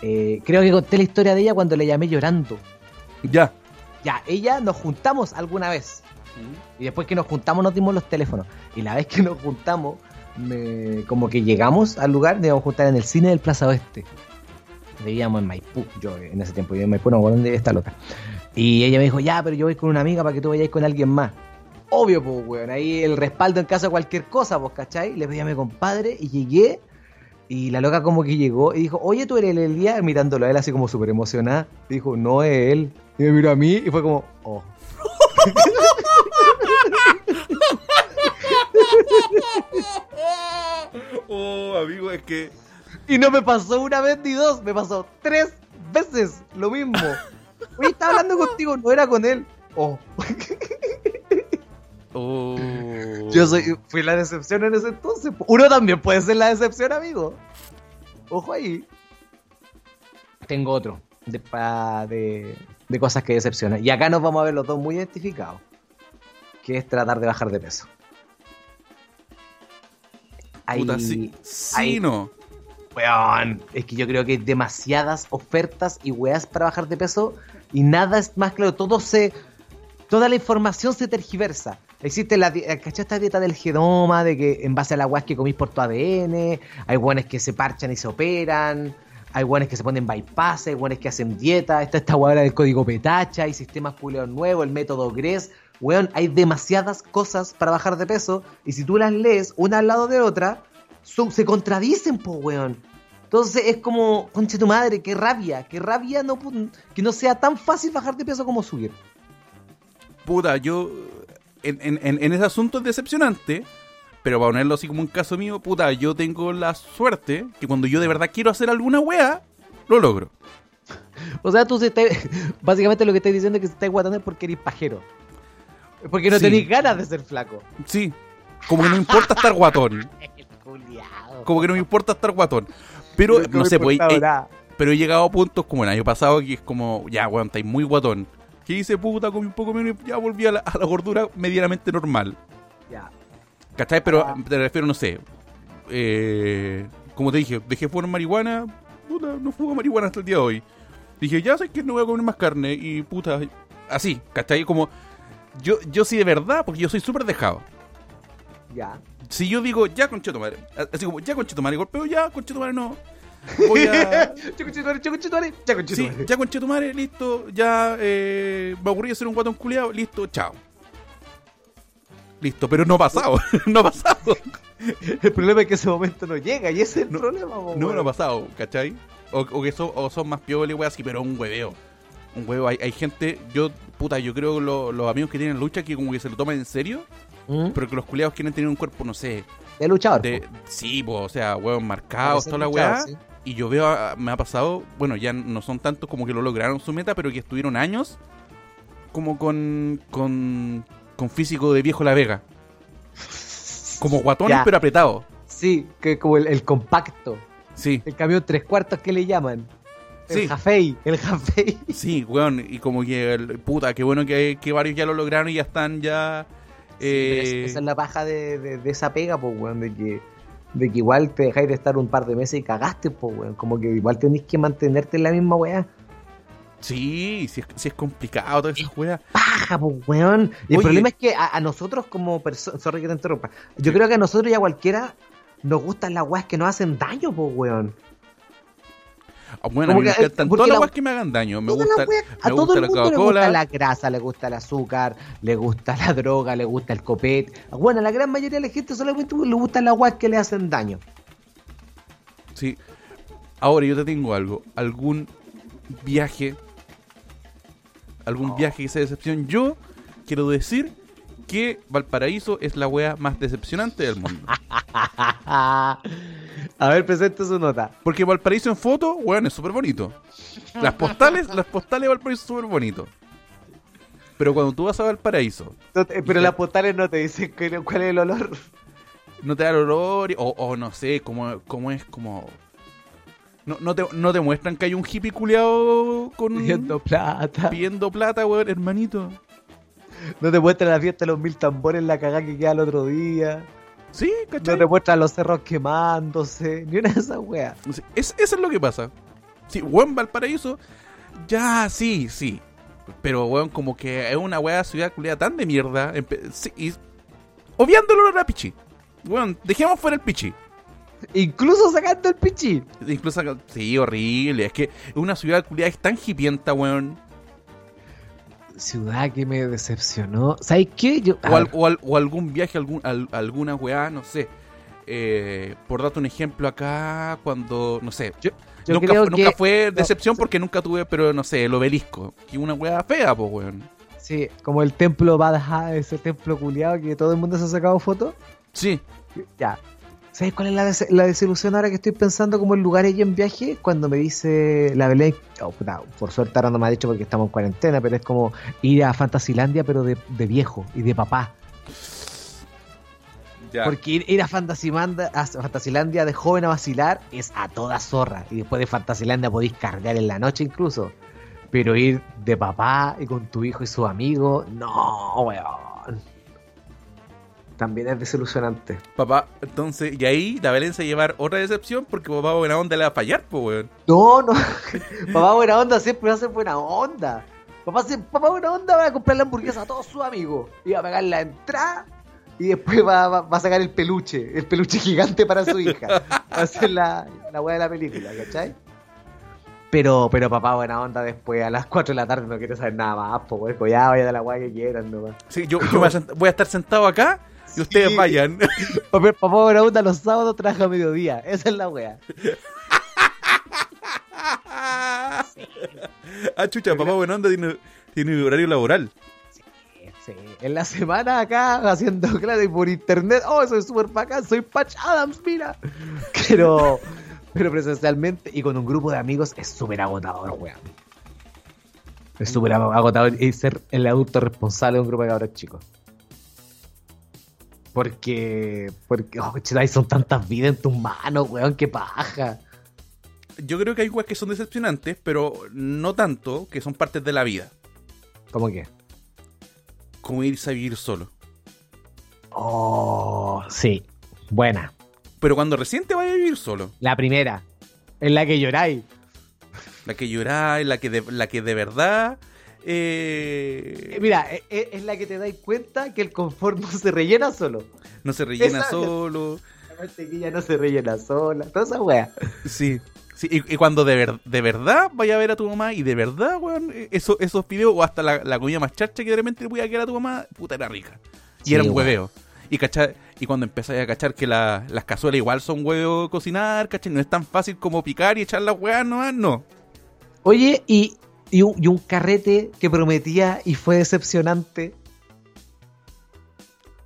Eh, creo que conté la historia de ella cuando le llamé llorando. Ya. Ya, ella nos juntamos alguna vez. Y después que nos juntamos nos dimos los teléfonos. Y la vez que nos juntamos, me- como que llegamos al lugar, nos íbamos a juntar en el cine del Plaza Oeste. Vivíamos en Maipú, yo en ese tiempo vivía en Maipú, no, bueno, ¿dónde está loca? Y ella me dijo, ya, pero yo voy con una amiga para que tú vayas con alguien más. Obvio, pues, weón, ahí el respaldo en caso de cualquier cosa, pues, ¿cachai? Le pedí a mi compadre y llegué. Y la loca como que llegó y dijo, oye, tú eres el Elías, mirándolo a él así como súper emocionada. Dijo, no es él. Y me miró a mí y fue como, oh. Oh, amigo, es que... Y no me pasó una vez ni dos, me pasó tres veces lo mismo. Oye, estaba hablando contigo, no era con él. Oh, Oh. yo soy, fui la decepción en ese entonces. Uno también puede ser la decepción, amigo. Ojo ahí. Tengo otro de, pa- de, de cosas que decepcionan. Y acá nos vamos a ver los dos muy identificados. Que es tratar de bajar de peso. Puta, Ahí- sí, sí, ahí- no. Weón, es que yo creo que hay demasiadas ofertas y weas para bajar de peso y nada es más claro, todo se... Toda la información se tergiversa. Existe la, di- ¿cachai esta dieta del genoma, de que en base a las weas que comís por tu ADN, hay weones que se parchan y se operan, hay weones que se ponen bypass, hay weones que hacen dieta, está esta weá del código petacha, hay sistemas culeos nuevos, el método GRES, weón, hay demasiadas cosas para bajar de peso y si tú las lees una al lado de otra, se contradicen, po, weón. Entonces es como, conche tu madre, qué rabia, qué rabia no, que no sea tan fácil bajar de peso como subir. Puta, yo... En, en, en ese asunto es decepcionante, pero para ponerlo así como un caso mío, puta, yo tengo la suerte que cuando yo de verdad quiero hacer alguna wea, lo logro. O sea, tú se te- básicamente lo que estás diciendo es que se estás guatando es porque eres pajero. Porque no Sí. tenés ganas de ser flaco. Sí, como que no me importa estar guatón. Como que no me importa estar guatón. Pero, no, sé, pues, eh, pero he llegado a puntos como el año pasado que es como, ya, weón, estáis muy guatón. Que hice puta, comí un poco menos y ya volví a la, a la gordura medianamente normal. Ya. ¿Cachai? Pero Ah. te refiero, no sé. Eh, como te dije, dejé fumar marihuana. Puta, no fumo marihuana hasta el día de hoy. Dije, ya sé que no voy a comer más carne. Y puta, así, ¿cachai? Como, yo, yo sí de verdad, porque yo soy súper dejado. Ya. Si yo digo, ya concheto madre, así como, ya concheto madre, golpeo, ya concheto madre, no. Voy a. Chaconchetumare, chaconchetumare, chaconchetumare. Sí, ya concheto madre, listo, ya eh, me aburrí ser un guatón culiado, listo, chao. Listo, pero no ha pasado, no ha pasado. El problema es que ese momento no llega y ese es el No, problema, po, No, weón. no ha pasado, ¿cachai? O, o que son, o son más pioles, weas, así, pero un hueveo. Un huevo, hay, hay gente, yo, puta, yo creo que lo- los amigos que tienen lucha que como que se lo toman en serio, ¿Mm? pero que los culiados quieren tener un cuerpo, no sé, De luchador. de, po. sí, pues, o sea, huevos marcados, toda la weá. sí. Y yo veo, a- me ha pasado, bueno, ya no son tantos como que lo lograron su meta, pero que estuvieron años como con, con, con físico de viejo La Vega. Como guatones, Ya. pero apretados. Sí, que como el, el compacto. Sí, El camión tres cuartos que le llaman. El Sí. jafei, el jafei. sí, weón. Y como que, el- puta, qué bueno que, que varios ya lo lograron y ya están ya... Eh, esa es la paja de, de- de esa pega, pues, weón, de que, de que igual te dejáis de estar un par de meses y cagaste, pues, weón. Como que igual tenés que mantenerte en la misma weá. Sí, sí es, sí es complicado toda esa juega. Paja, pues, weón. Y el Oye. problema es que a, a nosotros como personas, sorry que te interrumpa, yo creo que a nosotros y a cualquiera nos gustan las weas que nos hacen daño, pues, weón. Ah, Bueno, a mí me que, eh, encantan todas las la- weas que me hagan daño. Me gusta, weas- a me todo gusta el la mundo le gusta la grasa, le gusta el azúcar, le gusta la droga, le gusta el copete. Bueno, a la gran mayoría de la gente solamente le gustan las weas que le hacen daño. Sí. Ahora yo te tengo algo. ¿Algún viaje? ¿Algún viaje que sea decepción? Yo quiero decir que Valparaíso es la wea más decepcionante del mundo. a ver, presente su nota. Porque Valparaíso en foto, weón, es súper bonito. Las postales, las postales de Valparaíso súper bonito. Pero cuando tú vas a Valparaíso, No te- Pero las postales no te dicen cuál es el olor. no te da el olor, o no sé, cómo, cómo es como... No, no, te, no te muestran que hay un hippie culeado con... Pidiendo plata. pidiendo plata, weón, hermanito. No te muestran la fiesta de los mil tambores, la cagada que queda el otro día. Sí, ¿cachai? No te muestran los cerros quemándose. Ni una de esas weas. Es, eso es lo que pasa. Sí, weón, Valparaíso, ya, sí, sí. Pero, weón, como que es una weá ciudad culiada tan de mierda. sí, y, obviando el olor a pichi. Weón, dejemos fuera el pichi. Incluso sacando el pichi. Incluso, sí, horrible. Es que una ciudad culiada es tan hipienta, weón. Ciudad que me decepcionó. ¿Sabes qué? Yo, O, al- o al- o algún viaje, algún, al- alguna weá, no sé. Eh, por darte un ejemplo acá, cuando, no sé, yo nunca, creo fu- que. nunca fue decepción porque nunca tuve, pero no sé, el obelisco. Que una weá fea, pues, weón. Sí, como el templo Badaja, ese templo culiado que todo el mundo se ha sacado fotos. Sí, Ya. ¿Sabes cuál es la, des- la desilusión ahora que estoy pensando como en lugares y en viaje? Cuando me dice la Belén, oh, por suerte ahora no me ha dicho porque estamos en cuarentena, pero es como ir a Fantasilandia pero de, de viejo y de papá. ya. Porque ir, ir a, a Fantasilandia de joven a vacilar es a toda zorra. Y después de Fantasilandia podéis cargar en la noche incluso. Pero ir de papá y con tu hijo y sus amigos, no, weón. También es desilusionante. Papá, entonces, y ahí la Belén se llevar otra decepción porque papá buena onda le va a fallar, pues, weón. No, no. papá buena onda siempre va a ser buena onda. Papá, se- papá buena onda va a comprar la hamburguesa a todos sus amigos. Y va a pagar la entrada. Y después va, va- va a sacar el peluche. El peluche gigante para su hija. Va a ser la, la weá de la película, ¿cachai? Pero, pero papá buena onda después a las 4 de la tarde no quiere saber nada más, pues. Ya vaya de la weá que quieran nomás. Sí, yo, yo voy a estar sentado acá y ustedes Sí. vayan. Papá, papá buena onda los sábados trabaja a mediodía. Esa es la weá. ah, chucha, papá buena onda tiene, tiene horario laboral. Sí, en la semana acá haciendo clases por internet. Oh, soy súper bacán, soy Patch Adams, mira. Pero, pero presencialmente y con un grupo de amigos es súper agotador, weón. Es súper ag- agotador y ser el adulto responsable de un grupo de cabros chicos. Porque, porque, oh, chela, son tantas vidas en tus manos, weón, qué paja. Yo creo que hay weas que son decepcionantes, pero no tanto, que son partes de la vida. ¿Cómo que? Como irse a vivir solo. Oh, sí, buena. Pero cuando recién te vayas a vivir solo. La primera, en la que lloráis. La que lloráis, la que de, la que de verdad. Eh, eh, Mira, e- e- es la que te das cuenta que el confort no se rellena solo. no se rellena esa- solo. La mantequilla no se rellena sola. Toda esa wea. Sí. sí y, y cuando de, ver- de verdad vaya a ver a tu mamá y de verdad, weón, eh, eso, esos videos o hasta la, la comida más charcha que de repente voy a quedar a tu mamá, puta, era rica. Y Sí, era un weón. hueveo. Y, cachar, y cuando empezáis a cachar que la- las cazuelas igual son huevo cocinar, ¿cachai? No es tan fácil como picar y echar las huevas nomás, no. Oye, y, y, un, y un carrete que prometía y fue decepcionante.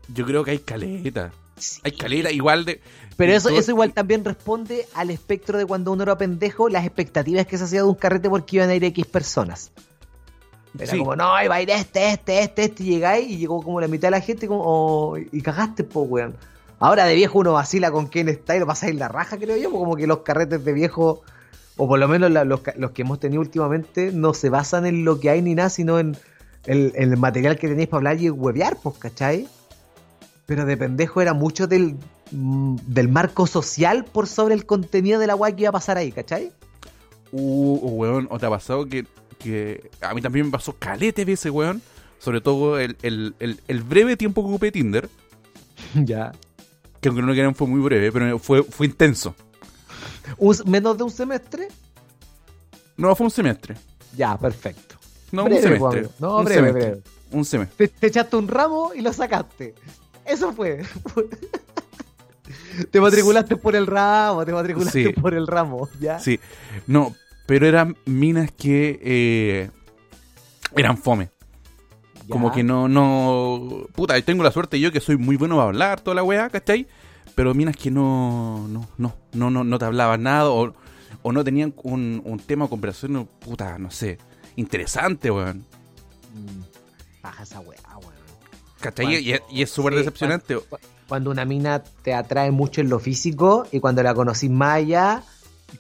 Yo creo que hay caleta. Hay caleta igual de... Pero de eso, todo- eso igual también responde al espectro de cuando uno era pendejo, las expectativas que se hacía de un carrete porque iban a ir X personas. Era Sí. como, no, iba a ir este, este, este, este, y llegáis y llegó como la mitad de la gente como, oh, y cagaste, po, weón. Ahora de viejo uno vacila con quién está y lo pasáis la raja, creo yo, como que los carretes de viejo, o por lo menos la- los, que hemos tenido últimamente, no se basan en lo que hay ni nada, sino en el, material que tenéis para hablar y huevear, pues, ¿cachai? Pero de pendejo era mucho del, mm, del marco social por sobre el contenido de la weá que iba a pasar ahí, ¿cachai? Uh, oh, weón, ¿o te ha pasado que que a mí también me pasó calete veces, weón. Sobre todo el, el, el, el breve tiempo que ocupé Tinder. Ya. Que aunque no lo quieran fue muy breve, pero fue, fue intenso. Un- ¿Menos de un semestre? No, fue un semestre. Ya, perfecto. No, Breve, un semestre. pues. No, un breve, semestre. breve. Un semestre. Te, te echaste un ramo y lo sacaste. Eso fue. te matriculaste por el ramo, te matriculaste Sí. por el ramo, ¿ya? Sí. No, pero eran minas que eh, eran fome. Ya. Como que no, no. Puta, tengo la suerte yo que soy muy bueno para hablar, toda la weá, ¿cachai? Pero minas que no. No, no, no, no, no te hablaban nada o, o no tenían un, un tema de conversación, puta, no sé, interesante, weón. Mm, Baja esa weá, weón. ¿Cachai? Cuando- Y, es- y es súper sí, decepcionante. cu- Cuando una mina te atrae mucho en lo físico y cuando la conocís más allá,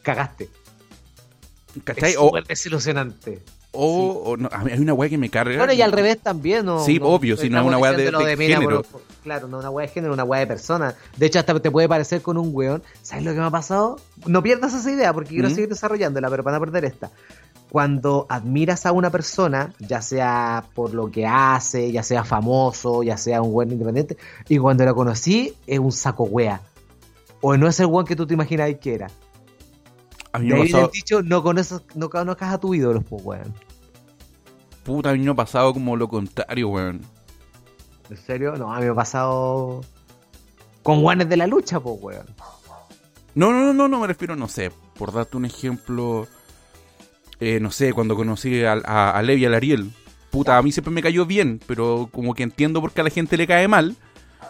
cagaste. ¿Cachai? Es súper desilusionante. O, o no, a hay una weá que me carga. Bueno, y al revés también, ¿no? Sí, obvio, si no es una weá de- de género. claro, no una weá de género, una weá de persona. De hecho, hasta te puede parecer con un weón. ¿Sabes lo que me ha pasado? No pierdas esa idea porque quiero ¿Mm? seguir desarrollándola, pero para no perder esta. Cuando admiras a una persona, ya sea por lo que hace, ya sea famoso, ya sea un weón independiente, y cuando la conocí, es un saco wea. O no es el weón que tú te imaginabas que era. A mí De me ha ahí pasado, el dicho, no, conoces, no conozcas a tu ídolo, pues weón. Puta, a mí me ha pasado como lo contrario, weón. ¿En serio? No, a mí me ha pasado con guanes de la lucha, pues, weón. No, no, no, no, no me refiero, no sé, por darte un ejemplo, eh, no sé, cuando conocí a, a, a Levi y al Ariel, puta, a mí siempre me cayó bien, pero como que entiendo por qué a la gente le cae mal,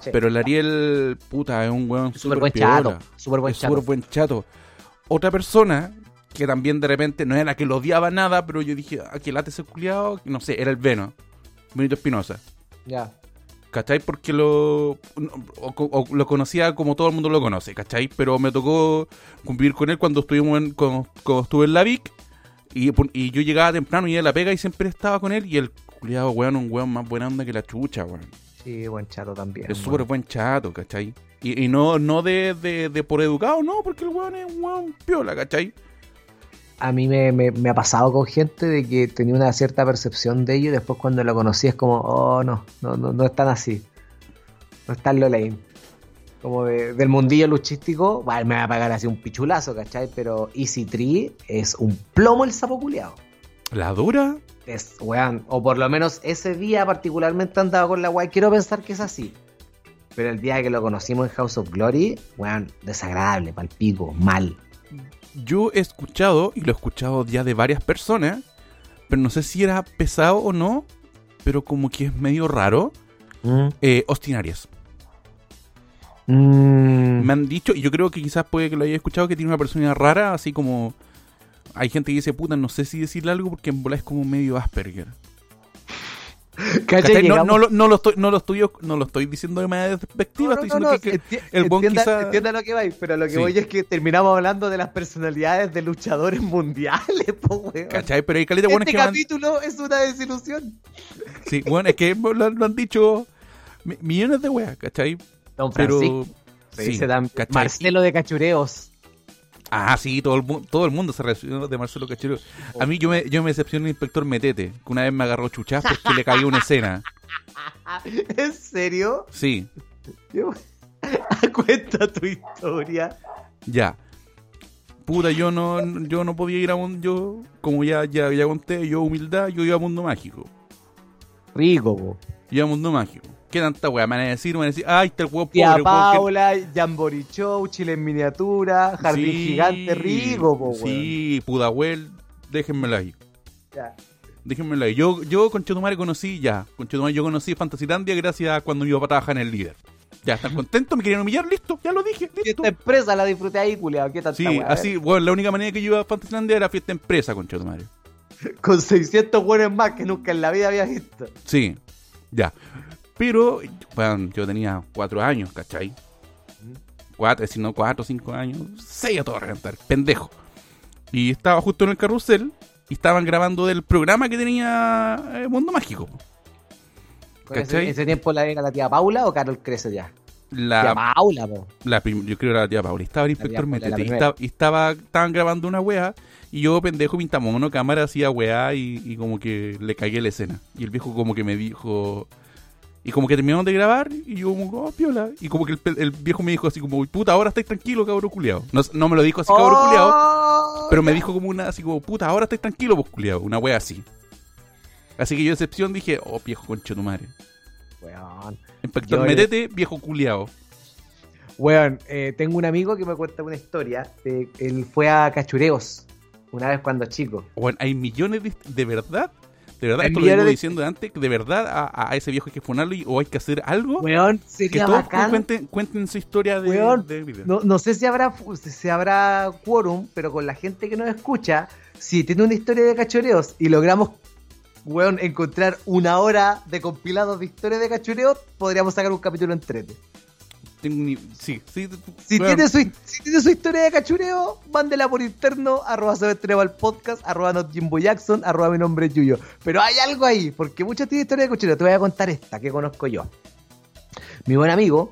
Sí. pero el Ariel, puta, es un weón Súper buen piola, chato. Súper buen chato. súper buen chato. Otra persona que también de repente no era que lo odiaba nada, pero yo dije, ah, que late ese culiado, no sé, era el Veno, Benito Espinosa. Ya. ¿Cachai? Porque lo, o- o lo conocía como todo el mundo lo conoce, ¿cachai? Pero me tocó convivir con él cuando estuvimos en, cuando, cuando estuve en la VIC y, yo llegaba temprano y iba a la pega y siempre estaba con él y el culiado, weón, un weón más buena onda que la chucha, weón. Sí, buen chato también. Es súper buen chato, ¿cachai? Y, y no, no de, de, de por educado, no, porque el weón es un weón piola, ¿cachai? A mí me, me- me ha pasado con gente de que tenía una cierta percepción de ello y después cuando lo conocí es como, oh, no, no, no, no es tan así. No es tan lo lame. Como de- del mundillo luchístico, bueno, me va a pagar así un pichulazo, ¿cachai? Pero Easy Tree es un plomo el sapo culiao. La dura, Es, weón, o por lo menos ese día particularmente andaba con la weá. Quiero pensar que es así. Pero el día que lo conocimos en House of Glory, weón, desagradable, palpico, mal. Yo he escuchado, y lo he escuchado ya de varias personas, pero no sé si era pesado o no, pero como que es medio raro, eh, Austin Aries. Mm. Me han dicho, y yo creo que quizás puede que lo haya escuchado, que tiene una personalidad rara, así como... Hay gente que dice, puta, no sé si decirle algo porque en bola es como medio Asperger. No, lo, no, lo estoy, no, lo estoy, no lo estoy diciendo de manera despectiva, No, no, estoy diciendo no, que, que enti- el buen entienda, quizá- entienda lo que vais, pero lo que Sí. voy es que terminamos hablando de las personalidades de luchadores mundiales, po, weón. ¿Cachai? Pero hay caleta Este que me han- capítulo es una desilusión. Sí, bueno, es que lo, lo han dicho mi- millones de weas, ¿cachai? Don Pero... Francisco, se sí. Marcelo de Cachureos. Ah, sí, todo el, todo el mundo se relacionó de Marcelo Cachero. A mí yo me, yo me decepcioné el inspector Metete, que una vez me agarró chuchaz porque le cayó una escena. ¿En serio? Sí, Yo- Cuenta tu historia. ya. Puta, yo no, yo no podía ir a un, yo, como ya, ya, ya conté, yo humildad, yo iba a Mundo Mágico. Rico, po. Iba a Mundo Mágico. ¿Qué tanta wea? Me van a decir, me van a decir, ay, está el huevo pobre. Tía que-". Paula, Jambori Show, Chile en miniatura, Jardín Sí, Gigante, rico, po, weón. Sí, Pudahuel, déjenmelo ahí. Ya. Déjenmelo ahí. Yo, yo con Chetumare conocí ya. Con Chetumare yo conocí Fantasilandia gracias a cuando mi papá trabaja en el líder. Ya están contentos, me querían humillar, listo, ya lo dije, listo. Esta empresa la disfruté ahí, culiao. ¿Qué tanta Sí, weá? así, bueno, la única manera que yo iba a Fantasilandia era fiesta empresa con Chetumare. Con 600 buenos más que nunca en la vida había visto. Sí, ya. Pero, bueno, yo tenía cuatro años, ¿cachai? Cuatro, si no cuatro, cinco años, seis a todo reventar, pendejo. Y estaba justo en el carrusel y estaban grabando del programa que tenía eh, Mundo Mágico. Con ese, ¿Cachai? ese tiempo la era la tía Paula o Carol Crece ya. La, Tía Paula, po. la prim- yo creo que era la tía Paula. Estaba el inspector Metete. Y, estaba, y estaba, estaban grabando una weá. Y yo, pendejo, pintamos una cámara, hacía weá. Y, y como que le cagué la escena. Y el viejo, como que me dijo. Y como que terminamos de grabar. Y yo, como, oh, piola. Y como que el, viejo me dijo así, como, puta, ahora estáis tranquilo, cabrón culiao. No, no me lo dijo así, cabrón culiao. Oh, Pero me dijo como una, así como, puta, ahora estáis tranquilo, pues culiao. Una wea así. Así que yo, de excepción, dije, oh, viejo concho tu madre. Weón. Le- Metete, viejo culiao. Weón, eh, tengo un amigo que me cuenta una historia. de- él fue a Cachureos una vez cuando chico. Bueno, hay millones de, de verdad, de verdad, esto lo vengo de- diciendo antes, que de verdad a, a ese viejo hay que funarlo y- o hay que hacer algo Weón, que sería todos bacán. cuenten, cuenten su historia de, Weón, de vida. No, no sé si habrá si habrá quórum, pero con la gente que nos escucha, si tiene una historia de cachureos y logramos, weón, encontrar una hora de compilados de historias de cachureos, podríamos sacar un capítulo entrete. Tengo ni- sí, sí, Si, tiene su, si tiene su historia de cachureo, mándela por interno, arroba al podcast, arroba not Jimbo Jackson, arroba mi nombre es Yuyo. Pero hay algo ahí, porque muchos tienen historia de cachureo. Te voy a contar esta que conozco yo. Mi buen amigo,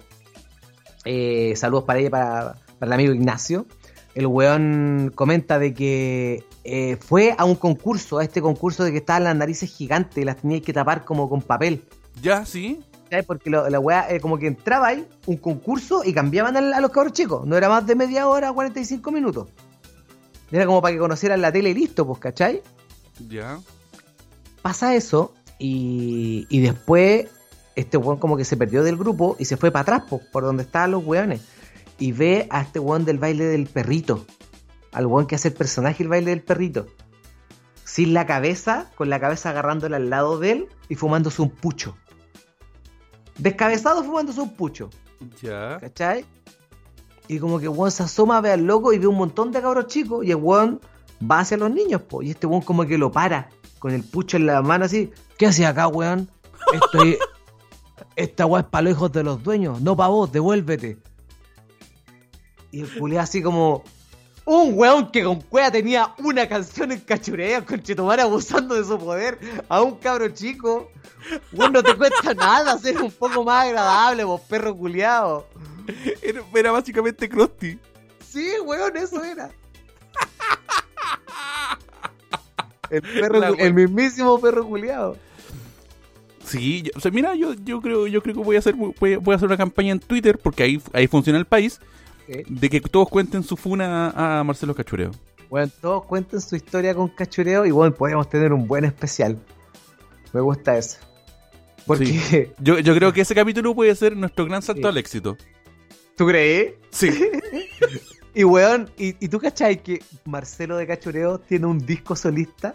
eh, saludos para ella, para, para el amigo Ignacio. El weón comenta de que eh, fue a un concurso, a este concurso de que estaban las narices gigantes y las teníais que tapar como con papel. Ya, sí. ¿Cachai? Porque lo- la weá, eh, como que entraba ahí un concurso y cambiaban a, los cabros chicos. No era más de media hora, 45 minutos. Era como para que conocieran la tele y listo, pues, ¿cachai? Ya. Pasa eso y, y después este weón como que se perdió del grupo y se fue para atrás, pues, por donde estaban los weones. Y ve a este weón del baile del perrito. Al weón que hace el personaje el baile del perrito. Sin la cabeza, con la cabeza agarrándola al lado de él y fumándose un pucho. Descabezado fumándose un pucho. Ya. ¿Cachai? Y como que weón se asoma, ve al loco y ve un montón de cabros chicos y el weón va hacia los niños, po. Y este weón como que lo para con el pucho en la mano así. ¿Qué haces acá, weón? Estoy... Esta weá es para los hijos de los dueños, no para vos, devuélvete. Y el culé así como... Un weón que con cueva tenía una canción en cachurea con Chetumare abusando de su poder a un cabro chico. Weón, no te cuesta nada ser un poco más agradable, vos perro culiado. Era, era básicamente Krusty. Sí, weón, eso era. El, perro, La el mismísimo perro culiado. Sí, yo- o sea, mira, yo, yo creo yo creo que voy a hacer voy, voy a hacer una campaña en Twitter porque ahí ahí funciona el país de que todos cuenten su funa a Marcelo Cachureo. Bueno, todos cuenten su historia con cachureo y bueno, podríamos tener un buen especial. Me gusta eso. Porque, Yo, yo creo que ese capítulo puede ser nuestro gran salto Sí. al éxito. ¿tú crees? Sí. Y weón, ¿y, y tú cachai que Marcelo de Cachureo tiene un disco solista?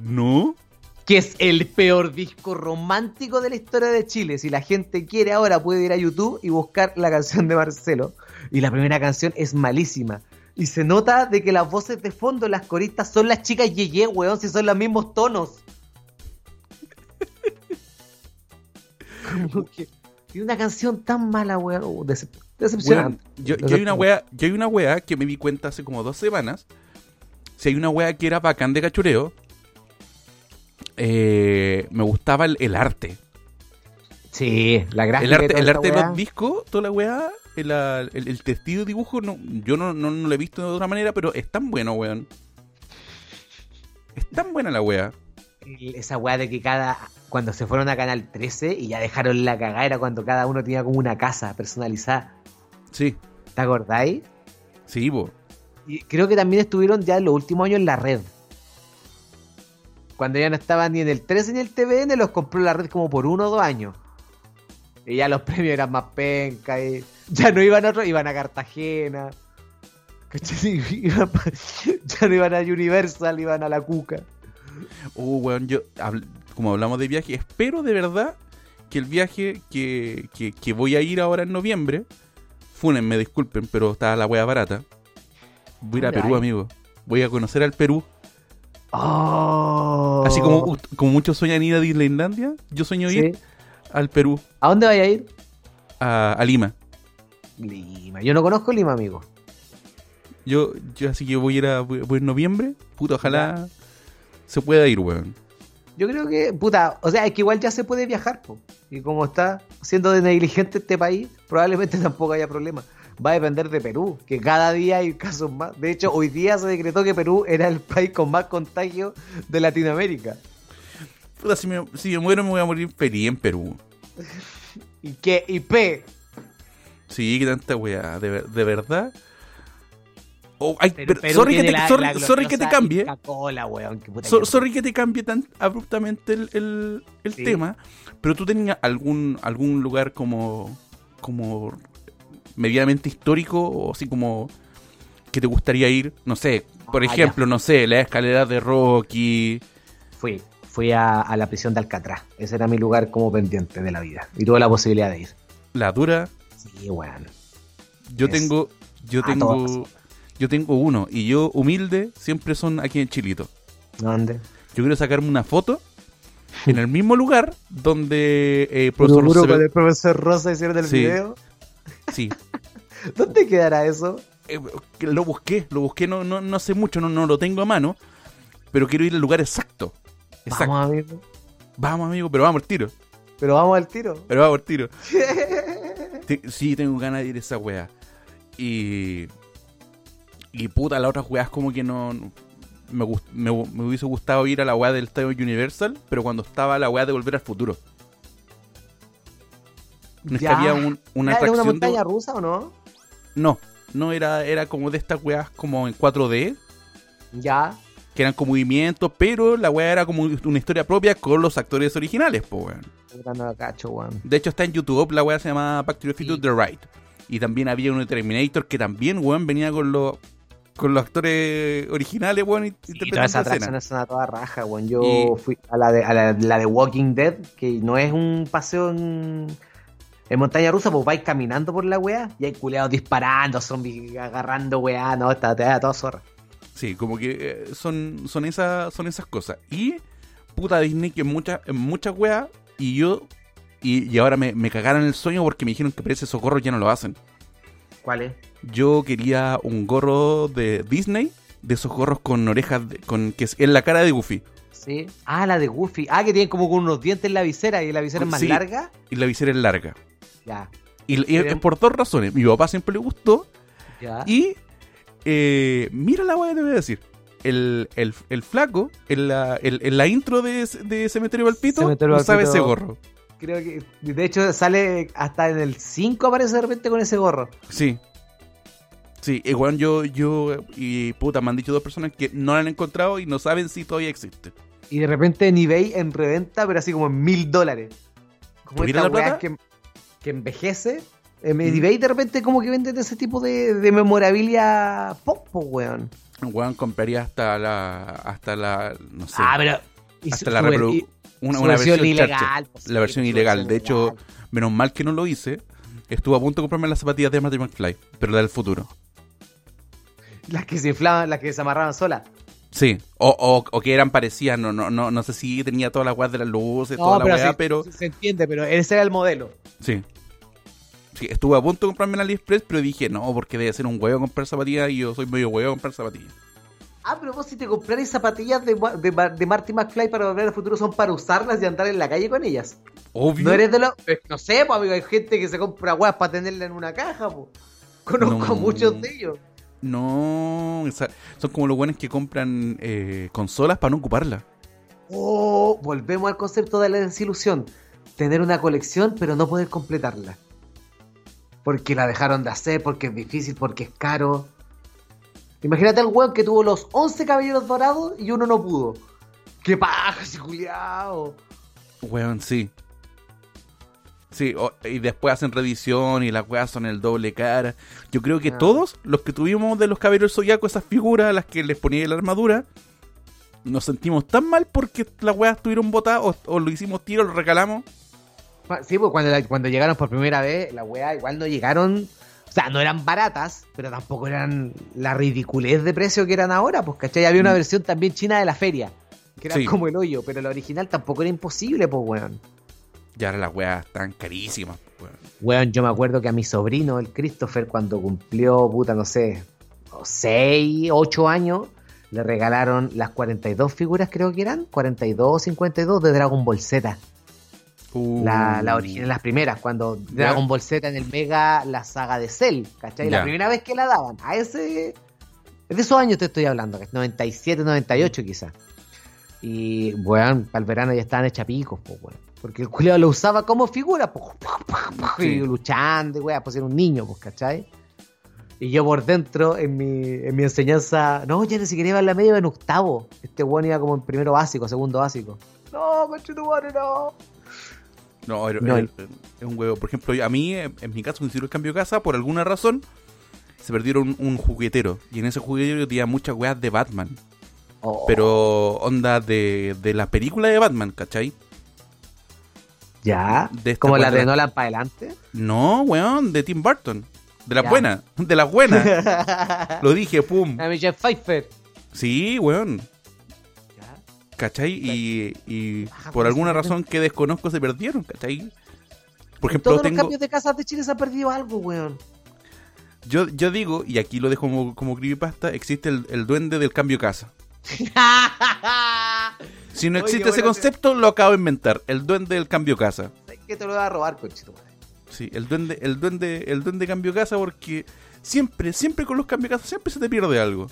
¿No? que es el peor disco romántico de la historia de Chile. Si la gente quiere ahora puede ir a YouTube y buscar la canción de Marcelo. Y la primera canción es malísima. Y se nota de que las voces de fondo, las coristas, son las chicas Yeye, weón, si son los mismos tonos. Como que tiene una canción tan mala, weón. uh, decep- Weón, decepcionante. yo, yo hay una wea, yo hay una wea que me di cuenta hace como dos semanas. Si hay una wea que era bacán de cachureo, eh, me gustaba el, el arte. Sí, la gráfica. El y arte, el arte de los discos, toda la weá, el, el, el testigo de dibujo, no, yo no, no, no lo he visto de otra manera, pero es tan bueno, weón. Es tan buena la weá. El- esa weá de que cada. Cuando se fueron a Canal 13 y ya dejaron la cagada, era cuando cada uno tenía como una casa personalizada. Sí, ¿Te acordáis? sí, bo. Y creo que también estuvieron ya en los últimos años en la red. Cuando ya no estaban ni en el 13 ni en el TVN, los compró la red como por uno o dos años. Y ya los premios eran más penca. Y ya no iban a otro, iban a Cartagena. Ya no iban a Universal, iban a la Cuca. Uh, weón, yo, como hablamos de viaje, espero de verdad que el viaje que, que, que voy a ir ahora en noviembre, funen, me disculpen, pero está la wea barata. Voy a ir a ¿Dónde Perú, hay? amigo. Voy a conocer al Perú. Oh. Así como, como muchos sueñan ir a Disneylandia, yo sueño Sí. ir al Perú, ¿A dónde vaya a ir? a, a Lima. Lima. Yo no conozco Lima, amigo. Yo, yo así que voy a ir a voy, voy en noviembre. Puta, ojalá se pueda ir, weón. Yo creo que, puta, o sea, es que igual ya se puede viajar, po. Y como está siendo de negligente este país, probablemente tampoco haya problema. Va a depender de Perú, que cada día hay casos más. De hecho, hoy día se decretó que Perú era el país con más contagio de Latinoamérica. Puta, si me, si me muero me voy a morir feliz en Perú. ¿Y qué? ¿Y P? Sí, que tanta weá, de, de verdad. Oh, ay, Pero sorry, que te, la- sorry, la sorry que te cambie. Coca-Cola, weón, que puta So- que- sorry que te cambie tan abruptamente el, el- el Sí. tema, pero tú tenías algún, algún lugar como, como medianamente histórico o así como que te gustaría ir, no sé, por Ah, ejemplo, no sé, la escalera de Rocky. Fui, fui a, a la prisión de Alcatraz. Ese era mi lugar como pendiente de la vida. Y tuve la posibilidad de ir. La dura, Sí, weón. yo Es tengo, yo tengo, yo tengo uno y yo humilde siempre son aquí en Chilito. ¿Dónde? Yo quiero sacarme una foto en el mismo lugar donde eh, profesor Roosevelt- con el profesor Rosa hicieron el Sí. video. sí, ¿Dónde quedará eso? Eh, lo busqué, lo busqué no, no, no sé mucho, no, no lo tengo a mano, pero quiero ir al lugar exacto. Exacto. Vamos, amigo. Vamos, amigo, pero vamos al tiro. Pero vamos al tiro. Pero vamos al tiro. Sí, tengo ganas de ir a esa wea. Y. Y puta, las otras weas como que no. Me, gust- me, me hubiese gustado ir a la wea del Estadio Universal, pero cuando estaba la wea de volver al futuro. No es que Ya. había un- una ¿Era una de- montaña rusa o no? No, no era, era como de estas weas como en 4D. Ya. Que eran con movimientos, pero la weá era como una historia propia con los actores originales, po, weón. De hecho, está en YouTube, la weá se llama Back to the Future Sí. The Right. Y también había uno de Terminator que también, weón, venía con los con los actores originales, weón, Y toda interpretando esa escenas. atracción es una toda raja, weón. Yo Y- fui a la de, a la, la de Walking Dead, que no es un paseo en, en montaña rusa, pues vais caminando por la weá y hay culeados disparando, zombies agarrando weá, no, está, te da toda zorra. Sí, como que eh, son, son, esas, son esas cosas. Y puta Disney que muchas, en muchas weas, y yo, y, y ahora me, me cagaron el sueño porque me dijeron que parece socorro ya no lo hacen. ¿Cuál es? Yo quería un gorro de Disney, de esos gorros con orejas, de- con que es en la cara de Goofy. Sí. Ah, la de Goofy. Ah, que tienen como con unos dientes en la visera y la visera es más Sí. larga. Y la visera es larga. Ya. Y, y es por dos razones. Mi papá siempre le gustó. Ya. Y eh, mira la weá que te voy a decir. El, el, el flaco, en la, el- en la intro de, de Cementerio Palpito, Cementerio usaba Palpito. ese gorro. Creo que, de hecho, sale hasta en el 5 aparece de repente con ese gorro. Sí. Sí, igual yo, yo y puta, me han dicho dos personas que no lo han encontrado y no saben si todavía existe. Y de repente en eBay en reventa, pero así como en mil dólares. Como ¿Por ir a esta la plata? que, que envejece. Mm. eBay de repente como que venden ese tipo de, de memorabilia pop, po, weón. Weón compraría hasta la, hasta la, no sé, Ah, pero... hasta la su- reprodu- y- una, una versión, ilegal. pues, La versión ilegal. De hecho, ilegal. menos mal que no lo hice. Estuve a punto de comprarme las zapatillas de Marty McFly, pero la del futuro. Las que se inflaban, las que se amarraban solas. Sí, o, o, o que eran parecidas, no, no, no, no sé si tenía todas las weas de las luces, toda la weá, pero se entiende, pero ese era el modelo. sí. Sí, estuve a punto de comprarme en AliExpress, pero dije, no, porque debe ser un huevo comprar zapatillas y yo soy medio huevo comprar zapatillas. Ah, pero vos si te compraras zapatillas de, de, de Marty McFly para volver al futuro son para usarlas y andar en la calle con ellas. Obvio. No eres de los... eh, No sé, pues amigo, hay gente que se compra weas para tenerla en una caja, pues. Conozco No. muchos de ellos. No, son como los buenos que compran eh, consolas para no ocuparlas. Oh, volvemos al concepto de la desilusión. Tener una colección, pero no poder completarla. Porque la dejaron de hacer, porque es difícil, porque es caro. Imagínate al weón que tuvo los 11 caballeros dorados y uno no pudo. ¡Qué paja ese culiao! Weón, sí. Sí, o- y después hacen revisión y las weas son el doble cara. Yo creo que Ah. todos los que tuvimos de los caballeros zodiacos, esas figuras a las que les ponía la armadura, nos sentimos tan mal porque las weas estuvieron botadas o, o lo hicimos tiro, lo regalamos. Sí, pues cuando, la- cuando llegaron por primera vez, la weá igual no llegaron. O sea, no eran baratas, pero tampoco eran la ridiculez de precio que eran ahora, pues, ¿cachai? Había una Mm. versión también china de la feria, que era Sí. como el hoyo, pero la original tampoco era imposible, pues, weón. Y ahora las weas están carísimas. weón. Weón, yo me acuerdo que a mi sobrino, el Christopher, cuando cumplió, puta, no sé, 6, 8 años, le regalaron las 42 figuras, creo que eran, 42 o 52 de Dragon Ball Z. Uh, La, la original, las primeras, cuando. Dragon Ball Z en el Mega, la saga de Cell, ¿cachai? Ya. La primera vez que la daban, a ese. Es de esos años te estoy hablando, que es 97, 98 quizás. Y, bueno, para el verano ya estaban hechas picos, pues, weón. Porque el culiao lo usaba como figura, pues, Sí. y luchando, weón, pues era un niño, pues, ¿cachai? Y yo por dentro, en mi, en mi enseñanza, no, ya ni siquiera iba en la media, iba en octavo. Este weón iba como en primero básico, segundo básico. No, conchetumare, no. No, era- es un huevo. Por ejemplo, a mí, en mi caso, cuando hicieron el cambio de casa, por alguna razón, se perdieron un juguetero. Y en ese juguetero tenía muchas weas de Batman. Oh. Pero onda de, de la película de Batman, ¿cachai? Ya. De como la de Nolan para adelante. No, weón, de Tim Burton. De las buenas, de las buenas. Lo dije, pum. A Michelle Pfeiffer. Sí, weón. ¿Cachai? Y, y Ah, por pues, alguna razón que desconozco se perdieron, ¿cachai? Por En ejemplo, todos tengo, los cambios de casas de Chile se ha perdido algo, weón. yo, yo digo, y aquí lo dejo como, como creepypasta, existe el, el duende del cambio de casa. Si no existe ese concepto, lo acabo de inventar. El duende del cambio de casa. que te lo va a robar, conchito, madre. Sí, el duende, el duende, el duende cambio casa porque siempre, siempre con los cambios de casa, siempre se te pierde algo.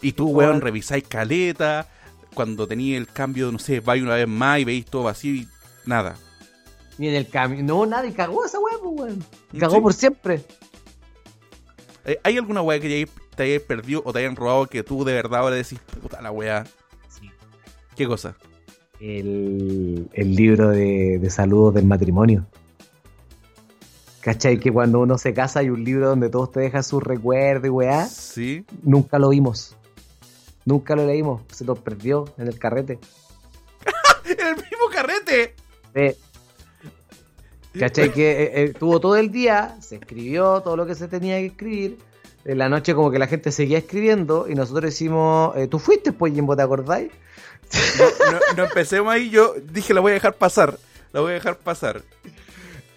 Y tú, weón, revisáis caleta, cuando tenías el cambio, no sé, vais una vez más y veis todo vacío y nada. Ni en el cambio. No, nada, y cagó esa weá, pues, weón. Cagó Sí. por siempre. Eh, ¿Hay alguna weá que te hayáis perdido o te hayan robado que tú de verdad ahora decís, puta la weá? Sí. ¿Qué cosa? El, el libro de, de saludos del matrimonio. ¿Cachai? Que cuando uno se casa hay un libro donde todos te dejan sus recuerdos y weá. Sí. Nunca lo vimos. Nunca lo leímos. Se nos perdió en el carrete. ¡El mismo carrete! Eh, ¿Cachai? Que eh, eh, tuvo todo el día, se escribió todo lo que se tenía que escribir. En la noche como que la gente seguía escribiendo y nosotros decimos, eh, tú fuiste pues Jimbo, ¿te acordáis? No, no- no empecemos ahí, yo dije la voy a dejar pasar. La voy a dejar pasar.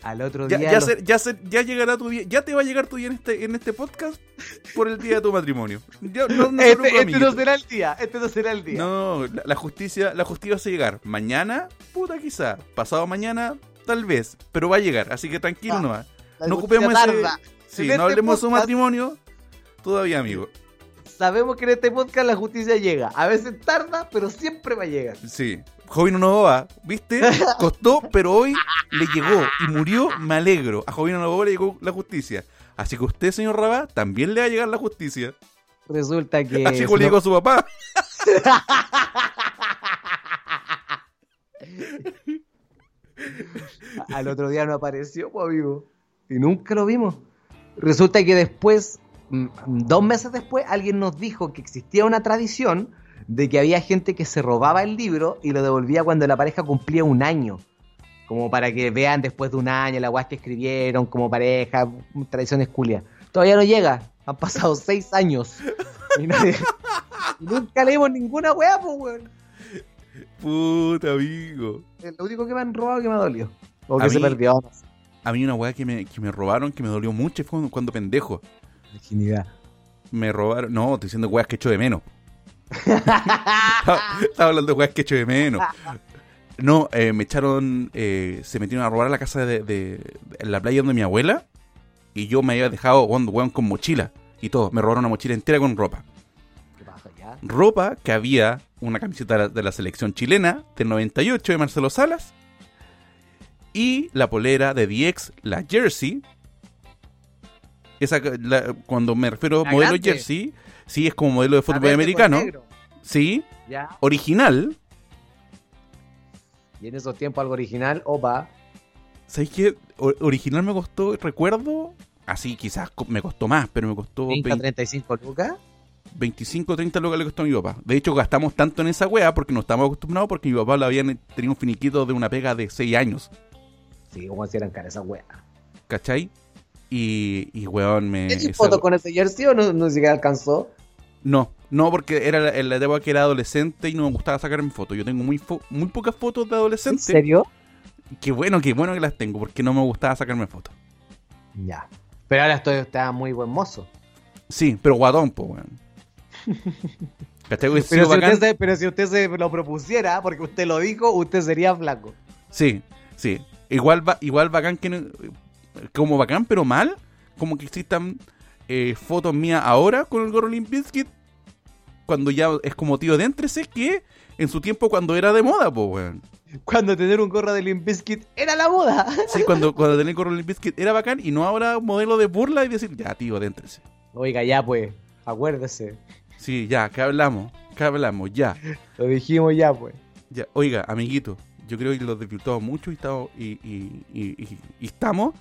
Al otro día... ya, los- se- ya, se- ya llegará tu día, ya te va a llegar tu día en este, en este podcast por el día de tu matrimonio. Ya, no, este, este no será el día, este no será el día. No, la, la justicia, la justicia va a llegar. Mañana, puta quizá. Pasado mañana, tal vez. Pero va a llegar, así que tranquilo Ah, nomás. No ocupemos ese. Sí, En no este hablemos de su matrimonio. Todavía, amigo. Sabemos que en este podcast la justicia llega. A veces tarda, pero siempre va a llegar. Sí. Jovino Novoa, ¿viste? Costó, pero hoy le llegó y murió, me alegro. A Jovino Novoa le llegó la justicia. Así que usted, señor Rabá, también le va a llegar la justicia. Resulta que... Así como le llegó a su papá. Al otro día no apareció, pues, amigo. Y nunca lo vimos. Resulta que después, dos meses después, alguien nos dijo que existía una tradición de que había gente que se robaba el libro y lo devolvía cuando la pareja cumplía un año. Como para que vean después de un año la guas que escribieron como pareja, tradiciones culias. Todavía no llega. Han pasado seis años. Y, nadie- nunca leímos ninguna weá, pues, weón. Puta, amigo. Lo único que me han robado que me ha dolido. O A que se perdió. A mí una weá que me, que me robaron, que me dolió mucho, fue cuando, cuando pendejo. Virginidad. Me robaron. No, estoy diciendo weas que echo de menos. estaba, estaba hablando de weas que echo de menos. No, eh, me echaron. eh, se metieron a robar a la casa de, la playa donde mi abuela. Y yo me había dejado weón, weón, con mochila y todo. Me robaron una mochila entera con ropa. ¿Qué pasa ya? Ropa que había una camiseta de la, de la selección chilena del 98 de Marcelo Salas. Y la polera de DX, la jersey. Esa, la- cuando me refiero a modelo grande. jersey, sí, es como modelo de fútbol con americano. Sí, Ya. original. Y en esos tiempos algo original, opa. ¿Sabéis qué? O- original me costó, recuerdo, así quizás me costó más, pero me costó 30, 20 35 lucas. 25 30 lucas le costó a mi papá. De hecho, gastamos tanto en esa wea porque no estábamos acostumbrados porque mi papá le habían tenido un finiquito de una pega de 6 años, Sí, como si eran caras esas weas. ¿cachai? Y, y weón, me... ¿Tienes esa foto con ese jersey o no, no siquiera alcanzó? No, no, porque era la- en la época que era adolescente y no me gustaba sacarme fotos. Yo tengo muy, fo- muy pocas fotos de ¿En adolescente. serio? Qué bueno, qué bueno que las tengo porque no me gustaba sacarme fotos. Ya. Pero ahora estoy, está muy buen mozo. Sí, pero guatón, po, weón. Pero si, usted se, pero si usted se lo propusiera, porque usted lo dijo, usted sería flaco. Sí, sí. Igual, va, igual bacán que no- como bacán, pero mal, como que existan eh, fotos mías ahora con el gorro Limp Bizkit, cuando ya es como tío de entrese que en su tiempo cuando era de moda, pues, weón. Cuando tener un gorro de Limp Bizkit era la moda. Sí, cuando, cuando tenía el gorro Limp Bizkit era bacán y no ahora modelo de burla y decir, ya, tío, déntrese. Oiga, ya pues, acuérdese. Sí, ya, ¿qué hablamos? ¿Qué hablamos? Ya, Lo dijimos ya pues. ya. Oiga, amiguito, yo creo que los desvirtuamos mucho y estamos, y, y- y- y- y estamos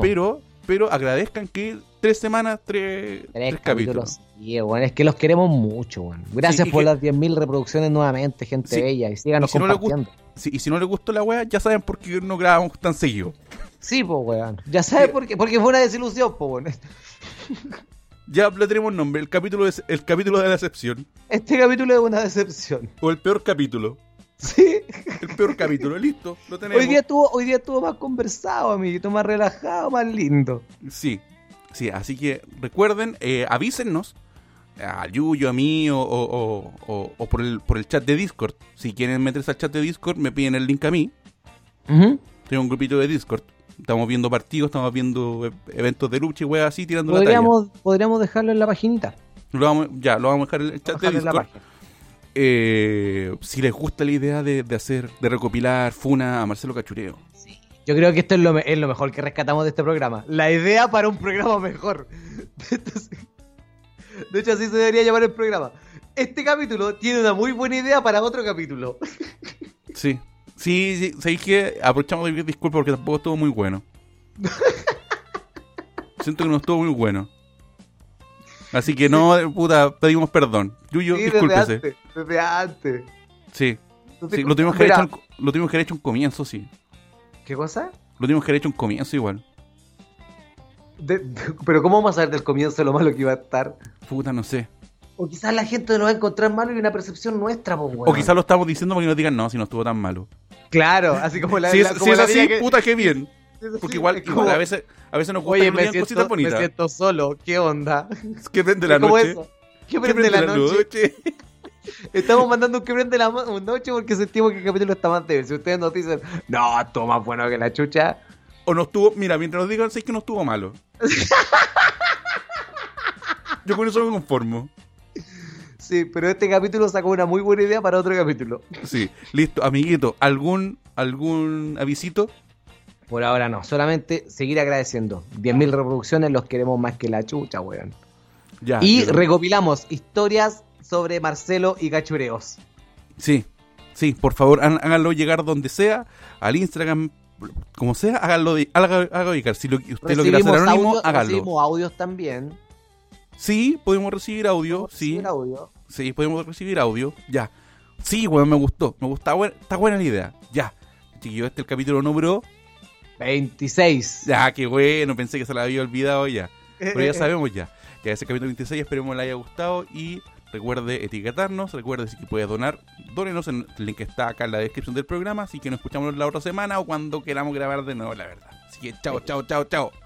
pero, pero agradezcan que tres semanas, tres, Tres tres capítulos. capítulos. Sí, weón, es que los queremos mucho, weón. Gracias Sí, por que- las 10.000 reproducciones nuevamente, gente Sí, bella. Y síganos y si no compartiendo. Sí, y si no les gustó la wea, ya saben por qué no grabamos tan seguido. Sí, pues, weón. Ya sabes Sí. por qué. Porque fue una desilusión, pues, weón. Ya le tenemos nombre, el capítulo, es, el capítulo de la excepción. Este capítulo es una decepción. O el peor capítulo. Sí. El peor capítulo, listo, lo tenemos. Hoy día estuvo, hoy día estuvo más conversado, amiguito, más relajado, más lindo. Sí, sí, así que recuerden, eh, avísennos a Yuyo, a mí o, o- o- o- o por, el, por el chat de Discord. Si quieren meterse al chat de Discord, me piden el link a mí. Tengo un grupito de Discord. Estamos viendo partidos, estamos viendo e- eventos de lucha y weas así, tirando la Podríamos, podríamos dejarlo en la paginita. talla. Lo vamos- ya, lo vamos a dejar en el chat de Dejarlo en la Discord. Eh, si les gusta la idea de, de hacer, de recopilar Funa a Marcelo Cachureo. Yo creo que esto es lo, es lo mejor que rescatamos de este programa. La idea para un programa mejor. Entonces, de hecho, así se debería llamar el programa. Este capítulo tiene una muy buena idea para otro capítulo. Sí, sí, sí, sabéis que aprovechamos de pedir disculpas porque tampoco estuvo muy bueno. Siento que no estuvo muy bueno. Así que no, puta, pedimos perdón. Yuyo, Sí, discúlpese. Desde antes. Sí, sí, lo tuvimos que haber hecho, lo tuvimos que haber hecho un comienzo, sí. ¿Qué cosa? Lo tuvimos que haber hecho un comienzo igual. De- de- pero ¿cómo vamos a saber del comienzo lo malo que iba a estar? Puta, no sé. O quizás la gente lo va a encontrar malo y una percepción nuestra, pues, O quizás lo estamos diciendo para que nos digan, no, si no estuvo tan malo. Claro, así como la, si la- es, como si es la así, que- puta, qué bien. así, Porque igual, a veces a veces nos gusta Oye, que nos me siento, cositas me siento solo, ¿qué onda? Que prende la noche. eso. ¿Qué prende la noche? Estamos mandando un que prende la noche porque sentimos que el capítulo está más débil. Si ustedes nos dicen, no, esto más bueno que la chucha, O no estuvo, mira, mientras nos digan, sé que no estuvo malo. Yo con eso me conformo. sí, pero este capítulo sacó una muy buena idea para otro capítulo. Sí, listo, amiguito, ¿algún algún avisito? Por ahora no, solamente seguir agradeciendo. 10.000 reproducciones los queremos más que la chucha, weón. Ya. y recopilamos historias sobre Marcelo y cachureos. Sí, sí, por favor, há- háganlo llegar donde sea, al Instagram, como sea, háganlo, de, haga- hágalo llegar. Si lo, usted lo quiere hacer Recibimos anónimo, audio- háganlo. recibimos audios también. Sí, podemos recibir audio, sí, Recibir audio. sí, podemos recibir audio, ya. Sí, bueno, me gustó, me gusta, buena, está buena la idea, ya. Chiquillo, este es el capítulo número... 26. Ya, qué bueno, pensé que se la había olvidado ya. Pero ya sabemos ya. Ya ese capítulo 26 esperemos le haya gustado y recuerde etiquetarnos, recuerde si puede donar, dónenos en el link que está acá en la descripción del programa, así que nos escuchamos la otra semana o cuando queramos grabar de nuevo, la verdad. Así que chao, chao, chao, chao.